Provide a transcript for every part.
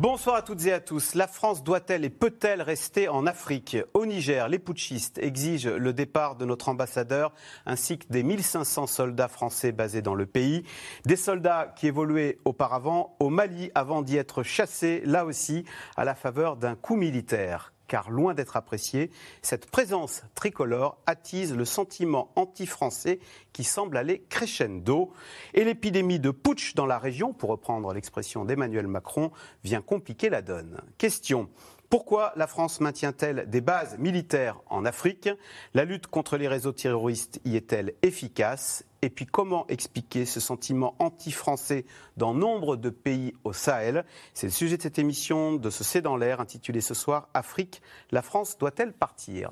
Bonsoir à toutes et à tous. La France doit-elle et peut-elle rester en Afrique? Au Niger, les putschistes exigent le départ de notre ambassadeur ainsi que des 1500 soldats français basés dans le pays. Des soldats qui évoluaient auparavant au Mali avant d'y être chassés, là aussi, à la faveur d'un coup militaire car loin d'être appréciée, cette présence tricolore attise le sentiment anti-français qui semble aller crescendo. Et l'épidémie de putsch dans la région, pour reprendre l'expression d'Emmanuel Macron, vient compliquer la donne. Question. Pourquoi la France maintient-elle des bases militaires en Afrique? La lutte contre les réseaux terroristes y est-elle efficace? Et puis comment expliquer ce sentiment anti-français dans nombre de pays au Sahel? C'est le sujet de cette émission de ce C'est dans l'air intitulée ce soir Afrique, la France doit-elle partir?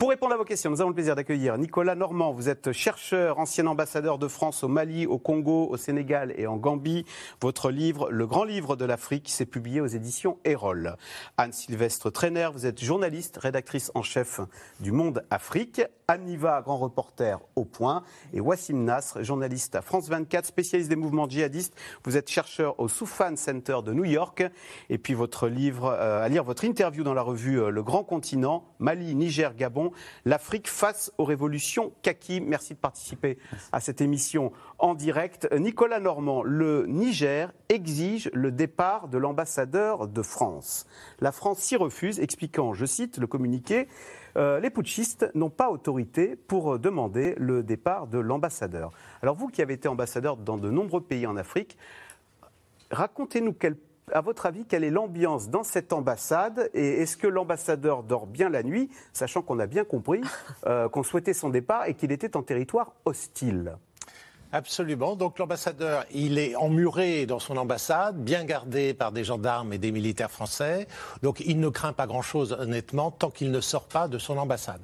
Pour répondre à vos questions, nous avons le plaisir d'accueillir Nicolas Normand. Vous êtes chercheur, ancien ambassadeur de France au Mali, au Congo, au Sénégal et en Gambie. Votre livre, Le Grand Livre de l'Afrique, s'est publié aux éditions Erol. Anne-Sylvestre Trainer, vous êtes journaliste, rédactrice en chef du Monde Afrique. Anne Niva, grand reporter au Point. Et Wassim Nasr, journaliste à France 24, spécialiste des mouvements djihadistes. Vous êtes chercheur au Soufan Center de New York. Et puis votre livre, euh, à lire votre interview dans la revue euh, Le Grand Continent, Mali, Niger, Gabon l'Afrique face aux révolutions kaki. Merci de participer à cette émission en direct. Nicolas Normand, le Niger exige le départ de l'ambassadeur de France. La France s'y refuse, expliquant, je cite le communiqué, euh, les putschistes n'ont pas autorité pour demander le départ de l'ambassadeur. Alors vous qui avez été ambassadeur dans de nombreux pays en Afrique, racontez-nous quel à votre avis, quelle est l'ambiance dans cette ambassade Et est-ce que l'ambassadeur dort bien la nuit, sachant qu'on a bien compris euh, qu'on souhaitait son départ et qu'il était en territoire hostile? Absolument. Donc l'ambassadeur, il est emmuré dans son ambassade, bien gardé par des gendarmes et des militaires français. Donc il ne craint pas grand-chose, honnêtement, tant qu'il ne sort pas de son ambassade.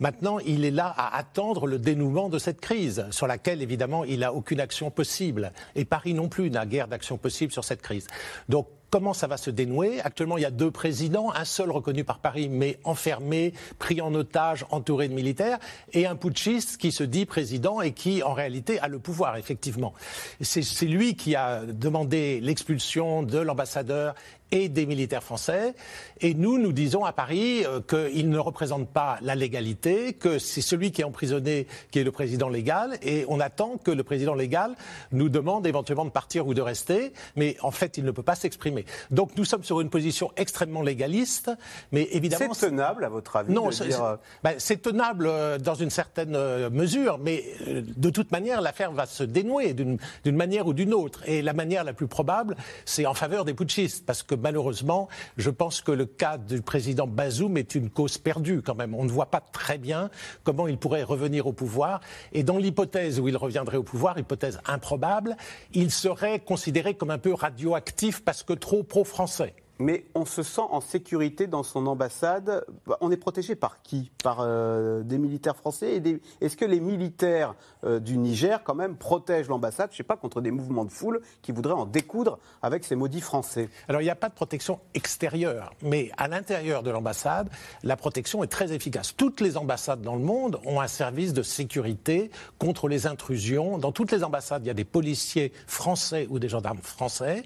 Maintenant, il est là à attendre le dénouement de cette crise, sur laquelle, évidemment, il n'a aucune action possible. Et Paris non plus n'a guère d'action possible sur cette crise. Donc Comment ça va se dénouer? Actuellement, il y a deux présidents, un seul reconnu par Paris, mais enfermé, pris en otage, entouré de militaires, et un putschiste qui se dit président et qui, en réalité, a le pouvoir, effectivement. C'est lui qui a demandé l'expulsion de l'ambassadeur et des militaires français. Et nous, nous disons à Paris euh, qu'il ne représente pas la légalité, que c'est celui qui est emprisonné qui est le président légal, et on attend que le président légal nous demande éventuellement de partir ou de rester, mais en fait, il ne peut pas s'exprimer. Donc nous sommes sur une position extrêmement légaliste, mais évidemment... C'est tenable, à votre avis Non, c'est dire... ben, tenable euh, dans une certaine euh, mesure, mais de toute manière, l'affaire va se dénouer d'une manière ou d'une autre. Et la manière la plus probable, c'est en faveur des putschistes, parce que malheureusement, je pense que le cas du président Bazoum est une cause perdue quand même. On ne voit pas très bien comment il pourrait revenir au pouvoir. Et dans l'hypothèse où il reviendrait au pouvoir, hypothèse improbable, il serait considéré comme un peu radioactif parce que trop pro-français mais on se sent en sécurité dans son ambassade. On est protégé par qui? Par euh, des militaires français Est-ce que les militaires euh, du Niger, quand même, protègent l'ambassade, je ne sais pas, contre des mouvements de foule qui voudraient en découdre avec ces maudits français Alors, il n'y a pas de protection extérieure, mais à l'intérieur de l'ambassade, la protection est très efficace. Toutes les ambassades dans le monde ont un service de sécurité contre les intrusions. Dans toutes les ambassades, il y a des policiers français ou des gendarmes français.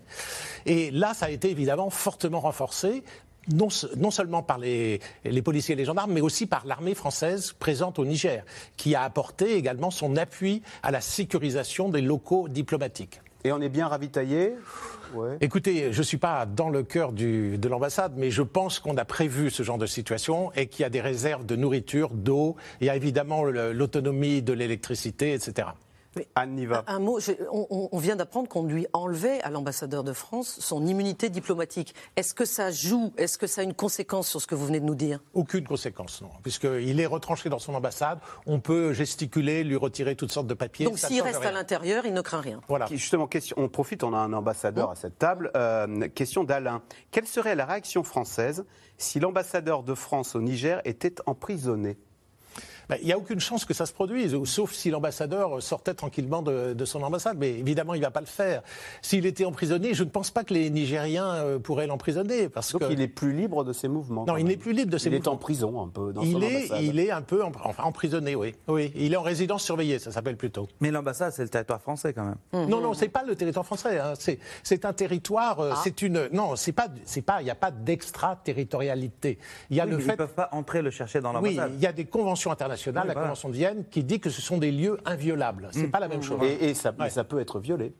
Et là, ça a été évidemment fortement renforcé non, seulement par les, policiers et les gendarmes, mais aussi par l'armée française présente au Niger, qui a apporté également son appui à la sécurisation des locaux diplomatiques. Et on est bien ravitaillé? Écoutez, je ne suis pas dans le cœur de l'ambassade, mais je pense qu'on a prévu ce genre de situation et qu'il y a des réserves de nourriture, d'eau, il y a évidemment l'autonomie de l'électricité, etc. Anne Un, mot, on, vient d'apprendre qu'on lui enlevait à l'ambassadeur de France son immunité diplomatique. Est-ce que ça joue Est-ce que ça a une conséquence sur ce que vous venez de nous dire? Aucune conséquence, non. Puisqu'il est retranché dans son ambassade, on peut gesticuler, lui retirer toutes sortes de papiers. Donc s'il reste à l'intérieur, il ne craint rien. Voilà. Justement, question, on profite, on a un ambassadeur à cette table. Euh, question d'Alain. Quelle serait la réaction française si l'ambassadeur de France au Niger était emprisonné? Ben, Il n'y a aucune chance que ça se produise, sauf si l'ambassadeur sortait tranquillement de, de son ambassade. Mais évidemment, il ne va pas le faire. S'il était emprisonné, je ne pense pas que les Nigériens euh, pourraient l'emprisonner. Parce Donc que il est plus libre de ses mouvements. Non, il n'est plus libre de ses Il est mouvements. en prison un peu dans son il est, ambassade. il est un peu en- enfin, emprisonné, oui. oui. Il est en résidence surveillée, ça s'appelle plutôt. Mais l'ambassade, c'est le territoire français quand même. Non, non, c'est pas le territoire français. hein. C'est, un territoire. euh, C'est une. Non, c'est pas. C'est pas. Il n'y a pas d'extraterritorialité. Il y a Oui, le mais fait. Ils ne peuvent pas entrer le chercher dans Oui, l'ambassade. il y a des conventions internationales, Oui, la voilà. Convention de Vienne, qui dit que ce sont des lieux inviolables. C'est pas la même chose. Et, et ça, Ouais. ça peut être violé.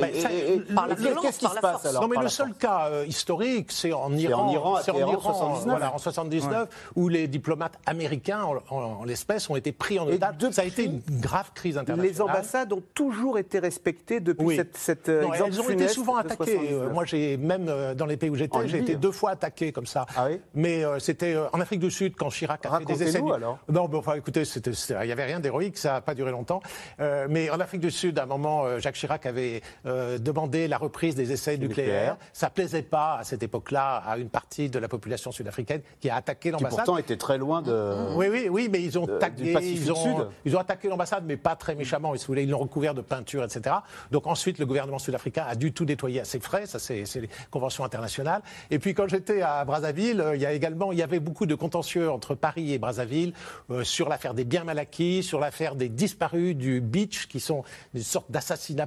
Ben, et- ça- et- et- par la qu'est-ce violence, qui par se passe alors non, mais le seul force cas euh, historique, c'est en Iran. en Iran, c'est en Iran, 79. voilà, en 79, où les diplomates américains, en, en- en l'espèce, ont été pris en Et otage. Ça a été une grave crise internationale. Les ambassades ont toujours été respectées depuis Oui. cette, cette euh, Non, exemple elles ont été souvent attaquées. 79. Euh, Moi, j'ai même euh, dans les pays où j'étais, j'ai été deux fois attaqué comme ça. Ah oui? Mais euh, c'était euh, en Afrique du Sud quand Chirac a fait des essais. Alors. Non, mais enfin, écoutez, il n'y avait rien d'héroïque, ça n'a pas duré longtemps. Euh, mais en Afrique du Sud, à un moment, euh, Jacques Chirac avait euh, demandé la reprise des essais nucléaires. Nucléaire. Ça plaisait pas à cette époque-là à une partie de la population sud-africaine qui a attaqué Qui l'ambassade. pourtant était très loin de. Oui, oui, oui, mais ils ont de- tagué, ils ont, Sud. ils ont attaqué l'ambassade, mais pas très méchamment. Ils voulaient- ils l'ont recouvert de peinture, etc. Donc ensuite, le gouvernement sud-africain a dû tout nettoyer à ses frais. Ça, c'est les conventions internationales. Et puis quand j'étais à Brazzaville, euh, il y a également, il y avait beaucoup de contentieux entre Paris et Brazzaville euh, sur l'affaire des biens mal acquis, sur l'affaire des disparus du beach, qui sont des sortes d'assassinats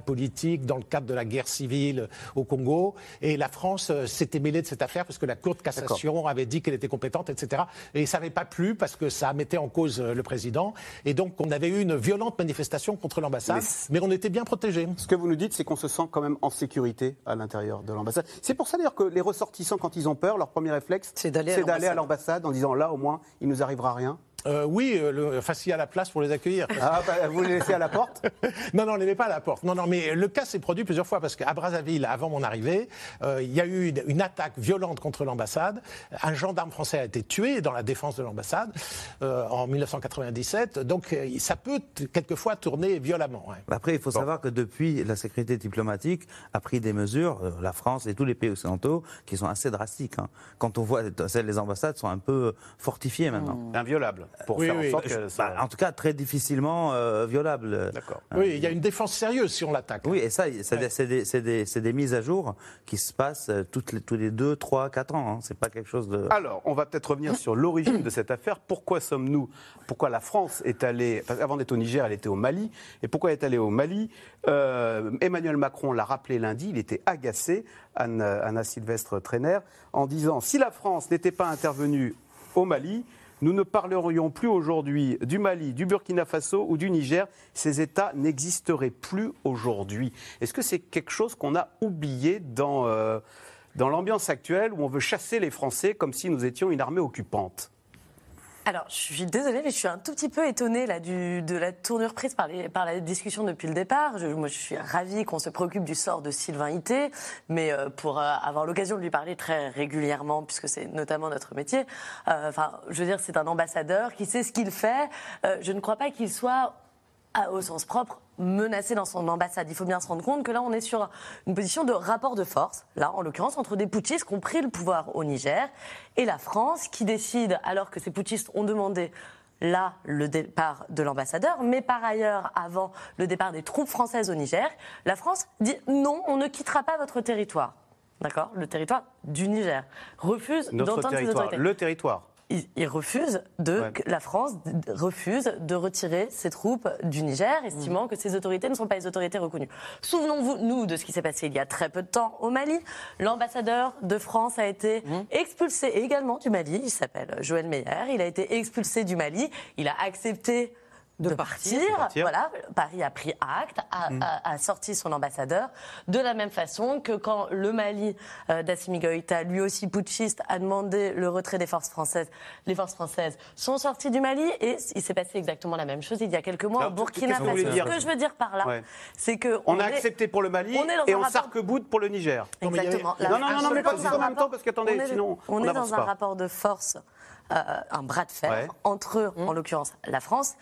dans le cadre de la guerre civile au Congo. Et la France euh, s'était mêlée de cette affaire parce que la Cour de cassation avait dit qu'elle était compétente, etc. Et ça n'avait pas plu parce que ça mettait en cause euh, le président. Et donc, on avait eu une violente manifestation contre l'ambassade, Mais mais, on était bien protégés. Ce que vous nous dites, c'est qu'on se sent quand même en sécurité à l'intérieur de l'ambassade. C'est pour ça d'ailleurs que les ressortissants, quand ils ont peur, leur premier réflexe, C'est d'aller à à l'ambassade en disant là, au moins, il nous arrivera rien. Euh, oui, euh, le, enfin, s'il y a la place pour les accueillir. Ah, bah, vous les laissez à la porte? Non, non, on ne les met pas à la porte. Non, non, mais le cas s'est produit plusieurs fois parce qu'à Brazzaville, avant mon arrivée, euh, il y a eu une, une attaque violente contre l'ambassade. Un gendarme français a été tué dans la défense de l'ambassade euh, en 1997. Donc, euh, ça peut quelquefois tourner violemment. ouais. Après, il faut savoir que depuis, la sécurité diplomatique a pris des mesures, euh, la France et tous les pays occidentaux, qui sont assez drastiques. hein. Quand on voit, celles les ambassades sont un peu fortifiées maintenant. Inviolable. Pour Oui, faire oui. en sorte que ça- bah, en tout cas, très difficilement euh, violables. D'accord. Oui, il y a une défense sérieuse si on l'attaque. Oui, et ça, c'est des, mises à jour qui se passent euh, toutes les, tous les 2, 3, 4 ans. hein. C'est pas quelque chose de. Alors, on va peut-être revenir sur l'origine de cette affaire. Pourquoi sommes-nous Pourquoi la France est allée parce qu'avant d'être au Niger, elle était au Mali. Et pourquoi elle est allée au Mali Euh, Emmanuel Macron l'a rappelé lundi. Il était agacé, Anna, Anna Sylvestre Trainer, en disant si la France n'était pas intervenue au Mali. Nous ne parlerions plus aujourd'hui du Mali, du Burkina Faso ou du Niger. Ces États n'existeraient plus aujourd'hui. Est-ce que c'est quelque chose qu'on a oublié dans, euh, dans l'ambiance actuelle où on veut chasser les Français comme si nous étions une armée occupante? Alors, je suis désolée, mais je suis un tout petit peu étonnée là, du, de la tournure prise par, les- par la discussion depuis le départ. Je, moi, je suis ravie qu'on se préoccupe du sort de Sylvain Ité, mais euh, pour euh, avoir l'occasion de lui parler très régulièrement, puisque c'est notamment notre métier, euh, enfin, je veux dire, c'est un ambassadeur qui sait ce qu'il fait. Euh, je ne crois pas qu'il soit au sens propre, menacé dans son ambassade. Il faut bien se rendre compte que là, on est sur une position de rapport de force, là, en l'occurrence, entre des putschistes qui ont pris le pouvoir au Niger et la France qui décide, alors que ces putschistes ont demandé là le départ de l'ambassadeur, mais par ailleurs, avant le départ des troupes françaises au Niger, la France dit non, on ne quittera pas votre territoire. D'accord? Le territoire du Niger. Refuse d'entendre ces autorités le territoire. Il, il refuse de, Ouais. la France refuse de retirer ses troupes du Niger, estimant que ces autorités ne sont pas les autorités reconnues. Souvenons-vous, nous, de ce qui s'est passé il y a très peu de temps au Mali. L'ambassadeur de France a été expulsé également du Mali. Il s'appelle Joël Meyer. Il a été expulsé du Mali. Il a accepté de, partir. partir. Voilà, Paris a pris acte, a, a- a sorti son ambassadeur, de la même façon que quand le Mali euh, d'Assimi Goïta, lui aussi putschiste, a demandé le retrait des forces françaises. Les forces françaises sont sorties du Mali et il s'est passé exactement la même chose il y a quelques mois au Burkina qu'est-ce que vous Faso. Ce que je veux dire par là, Ouais. c'est que On, a est- accepté pour le Mali on et on rapport- s'arc-boute pour le Niger. Exactement. Non, non, non, non, mais on pas dans en même temps, parce qu'attendez, on est- sinon, on, on est dans un pas. rapport de force, euh, un bras de fer Ouais. entre, en l'occurrence, la France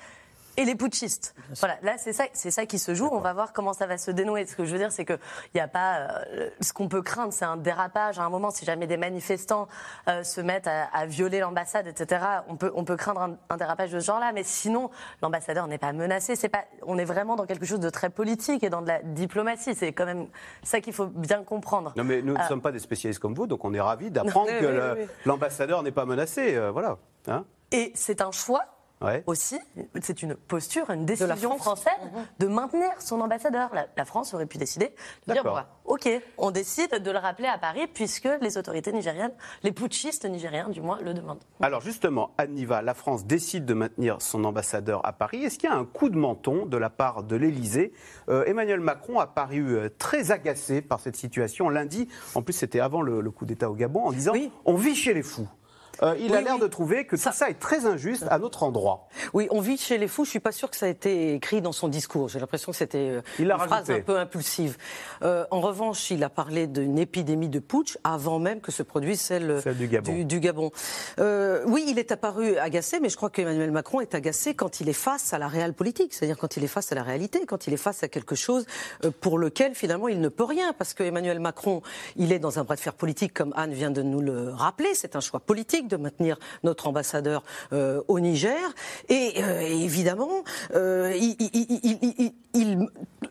et les putschistes. Voilà, là c'est ça, c'est ça qui se joue. On va voir comment ça va se dénouer. Ce que je veux dire, c'est que il y a pas, euh, ce qu'on peut craindre, c'est un dérapage à un moment. Si jamais des manifestants euh, se mettent à, à violer l'ambassade, etc., on peut, on peut craindre un, un dérapage de ce genre-là. Mais sinon, l'ambassadeur n'est pas menacé. C'est pas, on est vraiment dans quelque chose de très politique et dans de la diplomatie. C'est quand même ça qu'il faut bien comprendre. Non, mais nous ne Ah. sommes pas des spécialistes comme vous, donc on est ravis d'apprendre que oui, le- oui, oui. l'ambassadeur n'est pas menacé. euh, voilà. Hein Et c'est un choix Ouais. aussi, c'est une posture, une la décision France. française de maintenir son ambassadeur. La, la France aurait pu décider de dire, bah, ok, on décide de le rappeler à Paris puisque les autorités nigériennes, les putschistes nigériens du moins, le demandent. Alors justement, Anne Niva, la France décide de maintenir son ambassadeur à Paris. Est-ce qu'il y a un coup de menton de la part de l'Élysée? Euh, Emmanuel Macron a paru euh, très agacé par cette situation lundi. En plus, c'était avant le, le coup d'État au Gabon, en disant Oui. on vit chez les fous. Euh, il a l'air oui. de trouver que tout ça est très injuste à notre endroit. Oui, on vit chez les fous. Je suis pas sûre que ça a été écrit dans son discours. J'ai l'impression que c'était euh, une phrase rajouté. un peu impulsive. Euh, en revanche, il a parlé d'une épidémie de putsch avant même que se produise celle, Celle du Gabon. du Gabon. Euh, oui, il est apparu agacé, mais je crois qu'Emmanuel Macron est agacé quand il est face à la réelle politique, c'est-à-dire quand il est face à la réalité, quand il est face à quelque chose pour lequel finalement il ne peut rien, parce que Emmanuel Macron, il est dans un bras de fer politique, comme Anne vient de nous le rappeler. C'est un choix politique de maintenir notre ambassadeur euh, au Niger, et euh, évidemment, euh, il, il- il- il- il- il-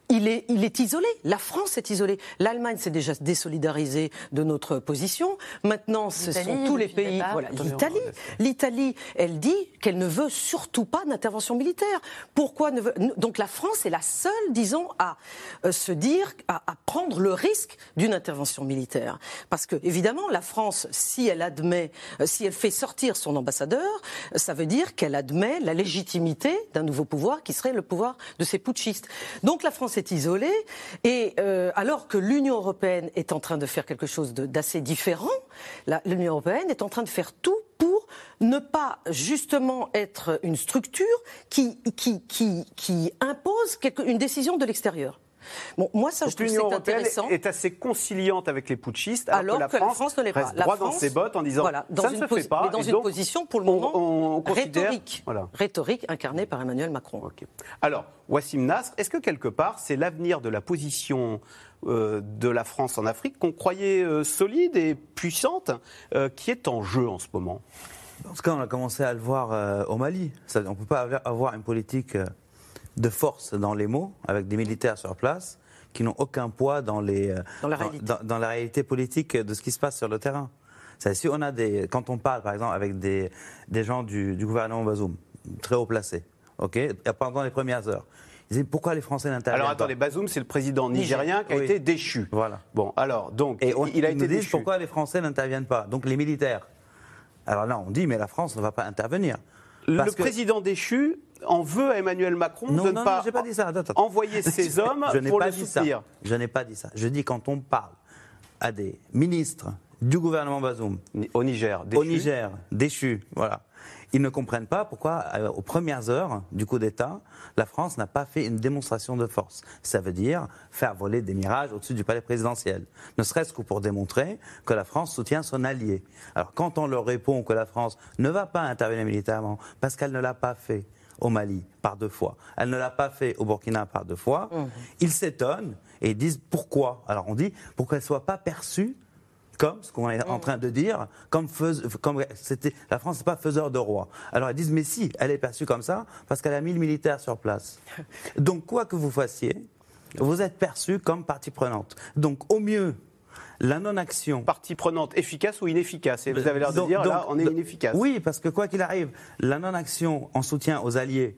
il est, il est isolé. La France est isolée. L'Allemagne s'est déjà désolidarisée de notre position. Maintenant, ce sont tous les pays. départ. Voilà, l'Italie. L'Italie, elle dit qu'elle ne veut surtout pas d'intervention militaire. Pourquoi ne veut... Donc la France est la seule, disons, à se dire, à, à prendre le risque d'une intervention militaire. Parce que, évidemment, la France, si elle admet, si elle fait sortir son ambassadeur, ça veut dire qu'elle admet la légitimité d'un nouveau pouvoir qui serait le pouvoir de ces putschistes. Donc la France est isolée, et euh, alors que l'Union européenne est en train de faire quelque chose d'assez différent, l'Union européenne est en train de faire tout pour ne pas justement être une structure qui, impose une décision de l'extérieur. Bon, moi, ça, je trouve que L'Union c'est européenne intéressant. est assez conciliante avec les putschistes, alors, Alors que la France, ne l'est pas. reste La droit dans France, ses bottes en disant voilà, dans ça une ne se fait pas. mais dans une donc, position pour le moment on, rhétorique, Voilà. rhétorique incarnée par Emmanuel Macron. Ok. Alors, Wassim Nasr, est-ce que quelque part, c'est l'avenir de la position euh, de la France en Afrique qu'on croyait euh, solide et puissante euh, qui est en jeu en ce moment? En tout cas, on a commencé à le voir euh, au Mali. Ça, on ne peut pas avoir- avoir une politique euh, de force dans les mots, avec des militaires sur place, qui n'ont aucun poids dans, les, euh, Dans la réalité. dans- dans la réalité politique de ce qui se passe sur le terrain. C'est- Si on a des, quand on parle, par exemple, avec des, des gens du, du gouvernement Bazoum, très haut placés, ok, pendant les premières heures, ils disent pourquoi les Français n'interviennent Alors pas attendez, Bazoum, c'est le président nigérien qui a Oui. été déchu. Voilà. Bon, alors, donc, Et on, il a ils été déchu. pourquoi les Français n'interviennent pas? Donc les militaires. Alors là, on dit, mais la France ne va pas intervenir. Le que- président déchu en veut à Emmanuel Macron Non, de non, ne pas non, j'ai pas dit ça. Attends, attends. envoyer ses hommes Je pour pas le dit soutenir. ça. Je n'ai pas dit ça. Je dis quand on parle à des ministres du gouvernement Bazoum Au Niger, au déchu. Niger, déchus, voilà. Ils ne comprennent pas pourquoi, euh, aux premières heures du coup d'État, la France n'a pas fait une démonstration de force. Ça veut dire faire voler des mirages au-dessus du palais présidentiel. Ne serait-ce que pour démontrer que la France soutient son allié. Alors quand on leur répond que la France ne va pas intervenir militairement, parce qu'elle ne l'a pas fait au Mali par deux fois, elle ne l'a pas fait au Burkina par deux fois, ils s'étonnent et disent pourquoi. Alors on dit pour qu'elle ne soit pas perçue comme ce qu'on est en train de dire, comme, fais- comme c'était la France n'est pas faiseur de roi. Alors ils disent mais si, elle est perçue comme ça parce qu'elle a mis le militaire sur place. Donc quoi que vous fassiez, vous êtes perçu comme partie prenante. Donc au mieux, la non-action. Partie prenante efficace ou inefficace Et vous avez l'air de Donc- dire, là, donc- on est donc- inefficace. Oui, parce que quoi qu'il arrive, la non-action en soutien aux alliés,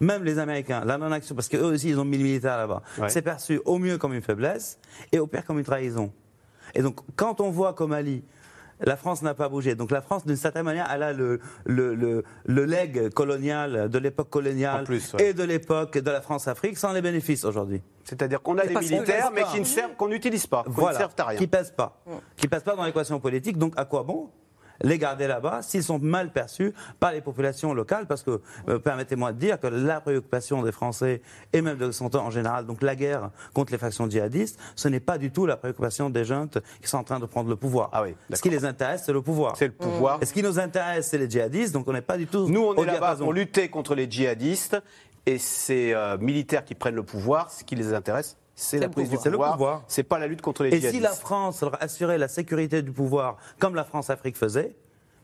même les Américains, la non-action, parce qu'eux aussi ils ont mis le militaire là-bas, Ouais. c'est perçu au mieux comme une faiblesse et au pire comme une trahison. Et donc quand on voit qu'au Mali, la France n'a pas bougé. Donc la France, d'une certaine manière, elle a le, le, le, le legs colonial de l'époque coloniale En plus, ouais. et de l'époque de la France-Afrique sans les bénéfices aujourd'hui. C'est-à-dire qu'on a des qu'on militaires, mais pas. qui ne servent, qu'on n'utilise pas, qui ne Voilà, servent à rien. qui pèsent pas, qui pèsent pas dans l'équation politique. Donc à quoi bon les garder là-bas s'ils sont mal perçus par les populations locales Parce que euh, permettez-moi de dire que la préoccupation des Français et même de son temps en général, donc la guerre contre les factions djihadistes, ce n'est pas du tout la préoccupation des jeunes qui sont en train de prendre le pouvoir. Ah oui, Ce qui les intéresse, c'est le pouvoir. C'est le pouvoir. Et ce qui nous intéresse, c'est les djihadistes. Donc on n'est pas du tout. Nous, on est là-bas pour lutter contre les djihadistes. Et ces euh, militaires qui prennent le pouvoir, ce qui les intéresse, c'est la prise du pouvoir. C'est le pouvoir. C'est pas la lutte contre les Et si la France leur assurait la sécurité du pouvoir, comme la France-Afrique faisait,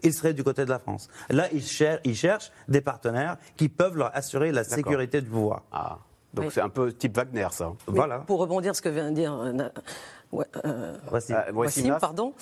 ils seraient du côté de la France. Là, ils cherchent, ils cherchent des partenaires qui peuvent leur assurer la sécurité du pouvoir. Ah, donc Oui. c'est un peu type Wagner, ça. Voilà. Pour rebondir sur ce que vient de dire euh, ouais, euh, Voici. Euh, voici Nas. pardon.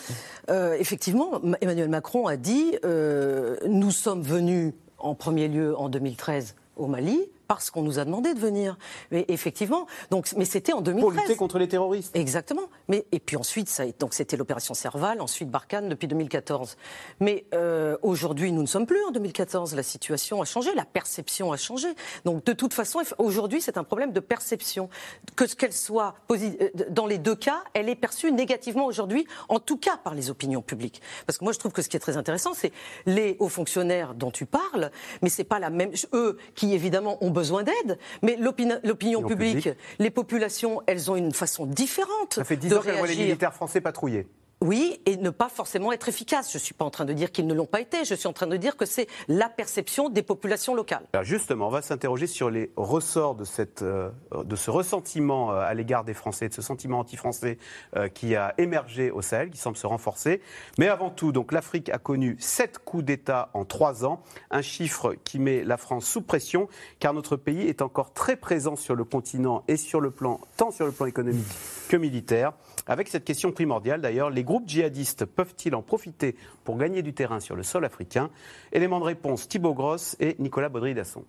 Euh, effectivement, Emmanuel Macron a dit euh, nous sommes venus en premier lieu en 2013 au Mali parce qu'on nous a demandé de venir. Mais effectivement, donc, mais c'était en 2013. Pour lutter contre les terroristes. Exactement. Mais et puis ensuite, ça, donc c'était l'opération Serval, ensuite Barkhane depuis 2014. Mais euh, aujourd'hui, nous ne sommes plus en 2014. La situation a changé, la perception a changé. Donc de toute façon, aujourd'hui, c'est un problème de perception. Que ce qu'elle soit euh, dans les deux cas, elle est perçue négativement aujourd'hui, en tout cas par les opinions publiques. Parce que moi, je trouve que ce qui est très intéressant, c'est les hauts fonctionnaires dont tu parles, mais c'est pas la même. Eux qui évidemment ont besoin d'aide, mais l'opini- l'opinion publique, les populations, elles ont une façon différente Ça fait 10 de ans qu'elle voit les militaires français patrouiller. Oui, et ne pas forcément être efficaces. Je ne suis pas en train de dire qu'ils ne l'ont pas été. Je suis en train de dire que c'est la perception des populations locales. Justement, on va s'interroger sur les ressorts de, cette, euh, de ce ressentiment euh, à l'égard des Français, de ce sentiment anti-français euh, qui a émergé au Sahel, qui semble se renforcer. Mais avant tout, l'Afrique a connu sept coups d'État en trois ans, un chiffre qui met la France sous pression, car notre pays est encore très présent sur le continent et sur le plan, tant sur le plan économique que militaire. Avec cette question primordiale d'ailleurs, les groupes djihadistes peuvent-ils en profiter pour gagner du terrain sur le sol africain? Élément de réponse, Thibaut Grosse et Nicolas Baudry-Dasson.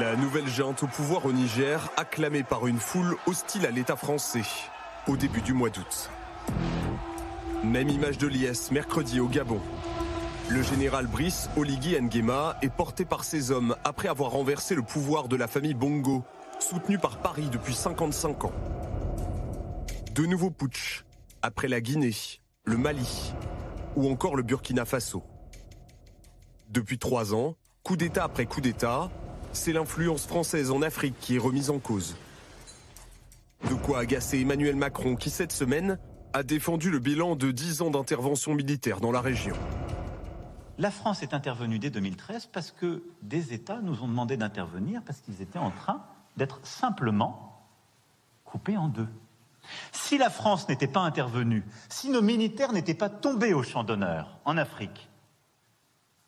La nouvelle géante au pouvoir au Niger, acclamée par une foule hostile à l'État français, au début du mois d'août. Même image de l'IS mercredi au Gabon. Le général Brice Oligui Nguema est porté par ses hommes après avoir renversé le pouvoir de la famille Bongo, soutenue par Paris depuis 55 ans. De nouveaux putsch, après la Guinée, le Mali ou encore le Burkina Faso. Depuis trois ans, coup d'État après coup d'État, c'est l'influence française en Afrique qui est remise en cause. De quoi agacer Emmanuel Macron qui, cette semaine, a défendu le bilan de 10 ans d'intervention militaire dans la région. La France est intervenue dès 2013 parce que des États nous ont demandé d'intervenir parce qu'ils étaient en train d'être simplement coupés en deux. Si la France n'était pas intervenue, si nos militaires n'étaient pas tombés au champ d'honneur en Afrique,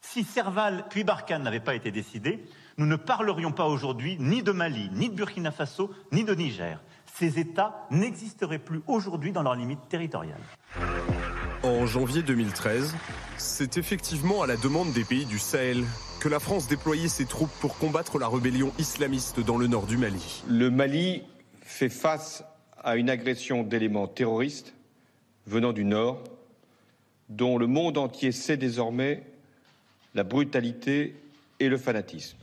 si Serval puis Barkhane n'avaient pas été décidés, nous ne parlerions pas aujourd'hui ni de Mali, ni de Burkina Faso, ni de Niger. Ces États n'existeraient plus aujourd'hui dans leurs limites territoriales. En janvier 2013, c'est effectivement à la demande des pays du Sahel que la France déployait ses troupes pour combattre la rébellion islamiste dans le nord du Mali. Le Mali fait face à une agression d'éléments terroristes venant du Nord, dont le monde entier sait désormais la brutalité et le fanatisme.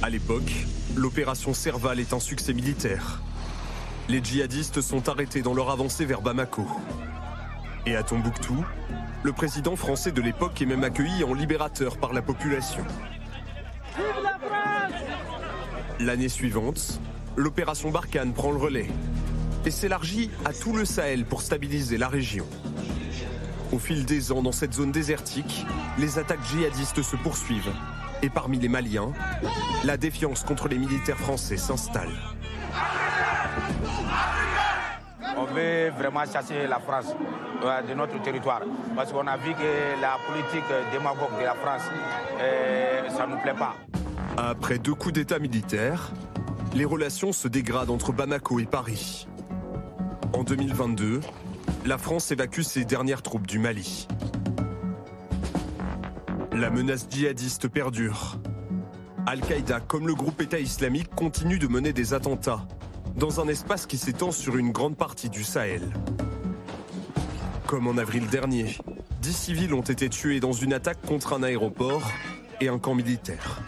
À l'époque, l'opération Serval est un succès militaire. Les djihadistes sont arrêtés dans leur avancée vers Bamako. Et à Tombouctou, le président français de l'époque est même accueilli en libérateur par la population. L'année suivante, l'opération Barkhane prend le relais et s'élargit à tout le Sahel pour stabiliser la région. Au fil des ans, dans cette zone désertique, les attaques djihadistes se poursuivent. Et parmi les Maliens, la défiance contre les militaires français s'installe. On veut vraiment chasser la France euh, de notre territoire. Parce qu'on a vu que la politique démagogue de la France, euh, ça ne nous plaît pas. Après deux coups d'État militaires, les relations se dégradent entre Bamako et Paris. En 2022, la France évacue ses dernières troupes du Mali. La menace djihadiste perdure. Al-Qaïda, comme le groupe État islamique, continue de mener des attentats dans un espace qui s'étend sur une grande partie du Sahel. Comme en avril dernier, dix civils ont été tués dans une attaque contre un aéroport et un camp militaire.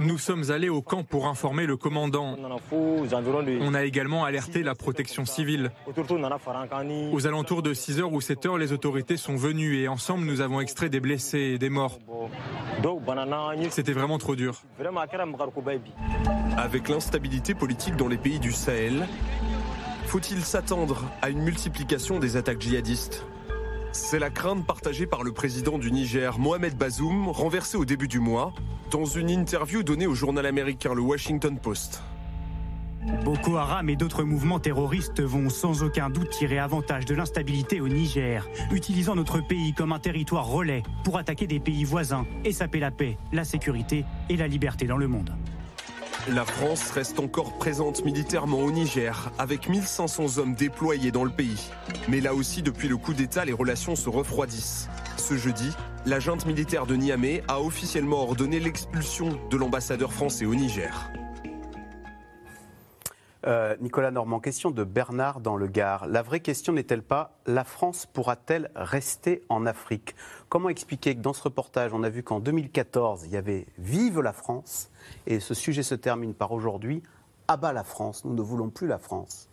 Nous sommes allés au camp pour informer le commandant. On a également alerté la protection civile. Aux alentours de 6h ou 7h, les autorités sont venues et ensemble nous avons extrait des blessés et des morts. C'était vraiment trop dur. Avec l'instabilité politique dans les pays du Sahel, faut-il s'attendre à une multiplication des attaques djihadistes? C'est la crainte partagée par le président du Niger, Mohamed Bazoum, renversé au début du mois, dans une interview donnée au journal américain Le Washington Post. Boko Haram et d'autres mouvements terroristes vont sans aucun doute tirer avantage de l'instabilité au Niger, utilisant notre pays comme un territoire relais pour attaquer des pays voisins et saper la paix, la sécurité et la liberté dans le monde. La France reste encore présente militairement au Niger, avec 1500 hommes déployés dans le pays. Mais là aussi, depuis le coup d'État, les relations se refroidissent. Ce jeudi, la junte militaire de Niamey a officiellement ordonné l'expulsion de l'ambassadeur français au Niger. Euh, Nicolas Normand, question de Bernard dans le Gard. La vraie question n'est-elle pas la France pourra-t-elle rester en Afrique? Comment expliquer que dans ce reportage, on a vu qu'en 2014, il y avait Vive la France et ce sujet se termine par aujourd'hui Abat la France, nous ne voulons plus la France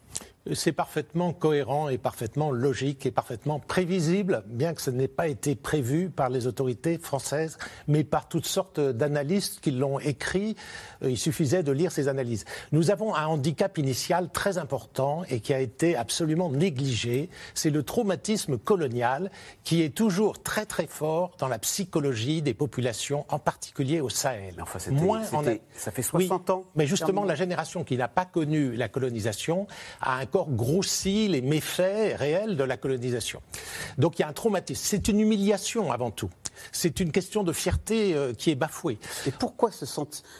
c'est parfaitement cohérent et parfaitement logique et parfaitement prévisible, bien que ce n'ait pas été prévu par les autorités françaises, mais par toutes sortes d'analystes qui l'ont écrit. Euh, il suffisait de lire ces analyses. Nous avons un handicap initial très important et qui a été absolument négligé. C'est le traumatisme colonial qui est toujours très très fort dans la psychologie des populations, en particulier au Sahel. Enfin, Moins Ça fait 60 ans. Mais justement, la génération qui n'a pas connu la colonisation a un grossi les méfaits réels de la colonisation. Donc il y a un traumatisme. C'est une humiliation avant tout. C'est une question de fierté euh, qui est bafouée. Et pourquoi ce,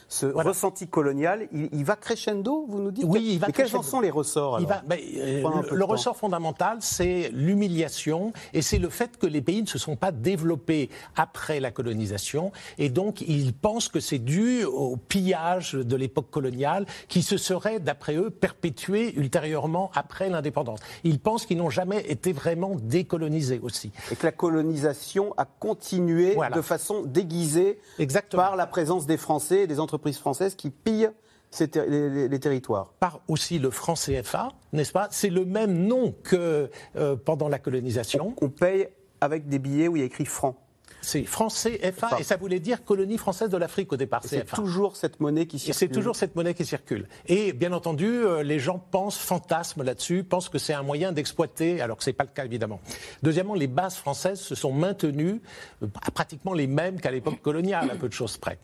ce ressenti colonial, il, va crescendo, vous nous dites? Oui, il va Mais quels en sont les ressorts ben, euh, Le, ressort fondamental, c'est l'humiliation et c'est le fait que les pays ne se sont pas développés après la colonisation et donc ils pensent que c'est dû au pillage de l'époque coloniale qui se serait, d'après eux, perpétué ultérieurement après l'indépendance. Ils pensent qu'ils n'ont jamais été vraiment décolonisés aussi. Et que la colonisation a continué de façon déguisée par la présence des Français et des entreprises françaises qui pillent les, territoires. Par aussi le franc CFA, n'est-ce pas? C'est le même nom que euh, pendant la colonisation. On, on paye avec des billets où il y a écrit franc. C'est français FA et ça voulait dire colonie française de l'Afrique au départ. C'est toujours cette monnaie qui circule. C'est toujours cette monnaie qui circule. Et bien entendu, euh, les gens pensent, fantasment là-dessus, pensent que c'est un moyen d'exploiter, alors que ce n'est pas le cas évidemment. Deuxièmement, les bases françaises se sont maintenues euh, pratiquement les mêmes qu'à l'époque coloniale, à peu de choses près.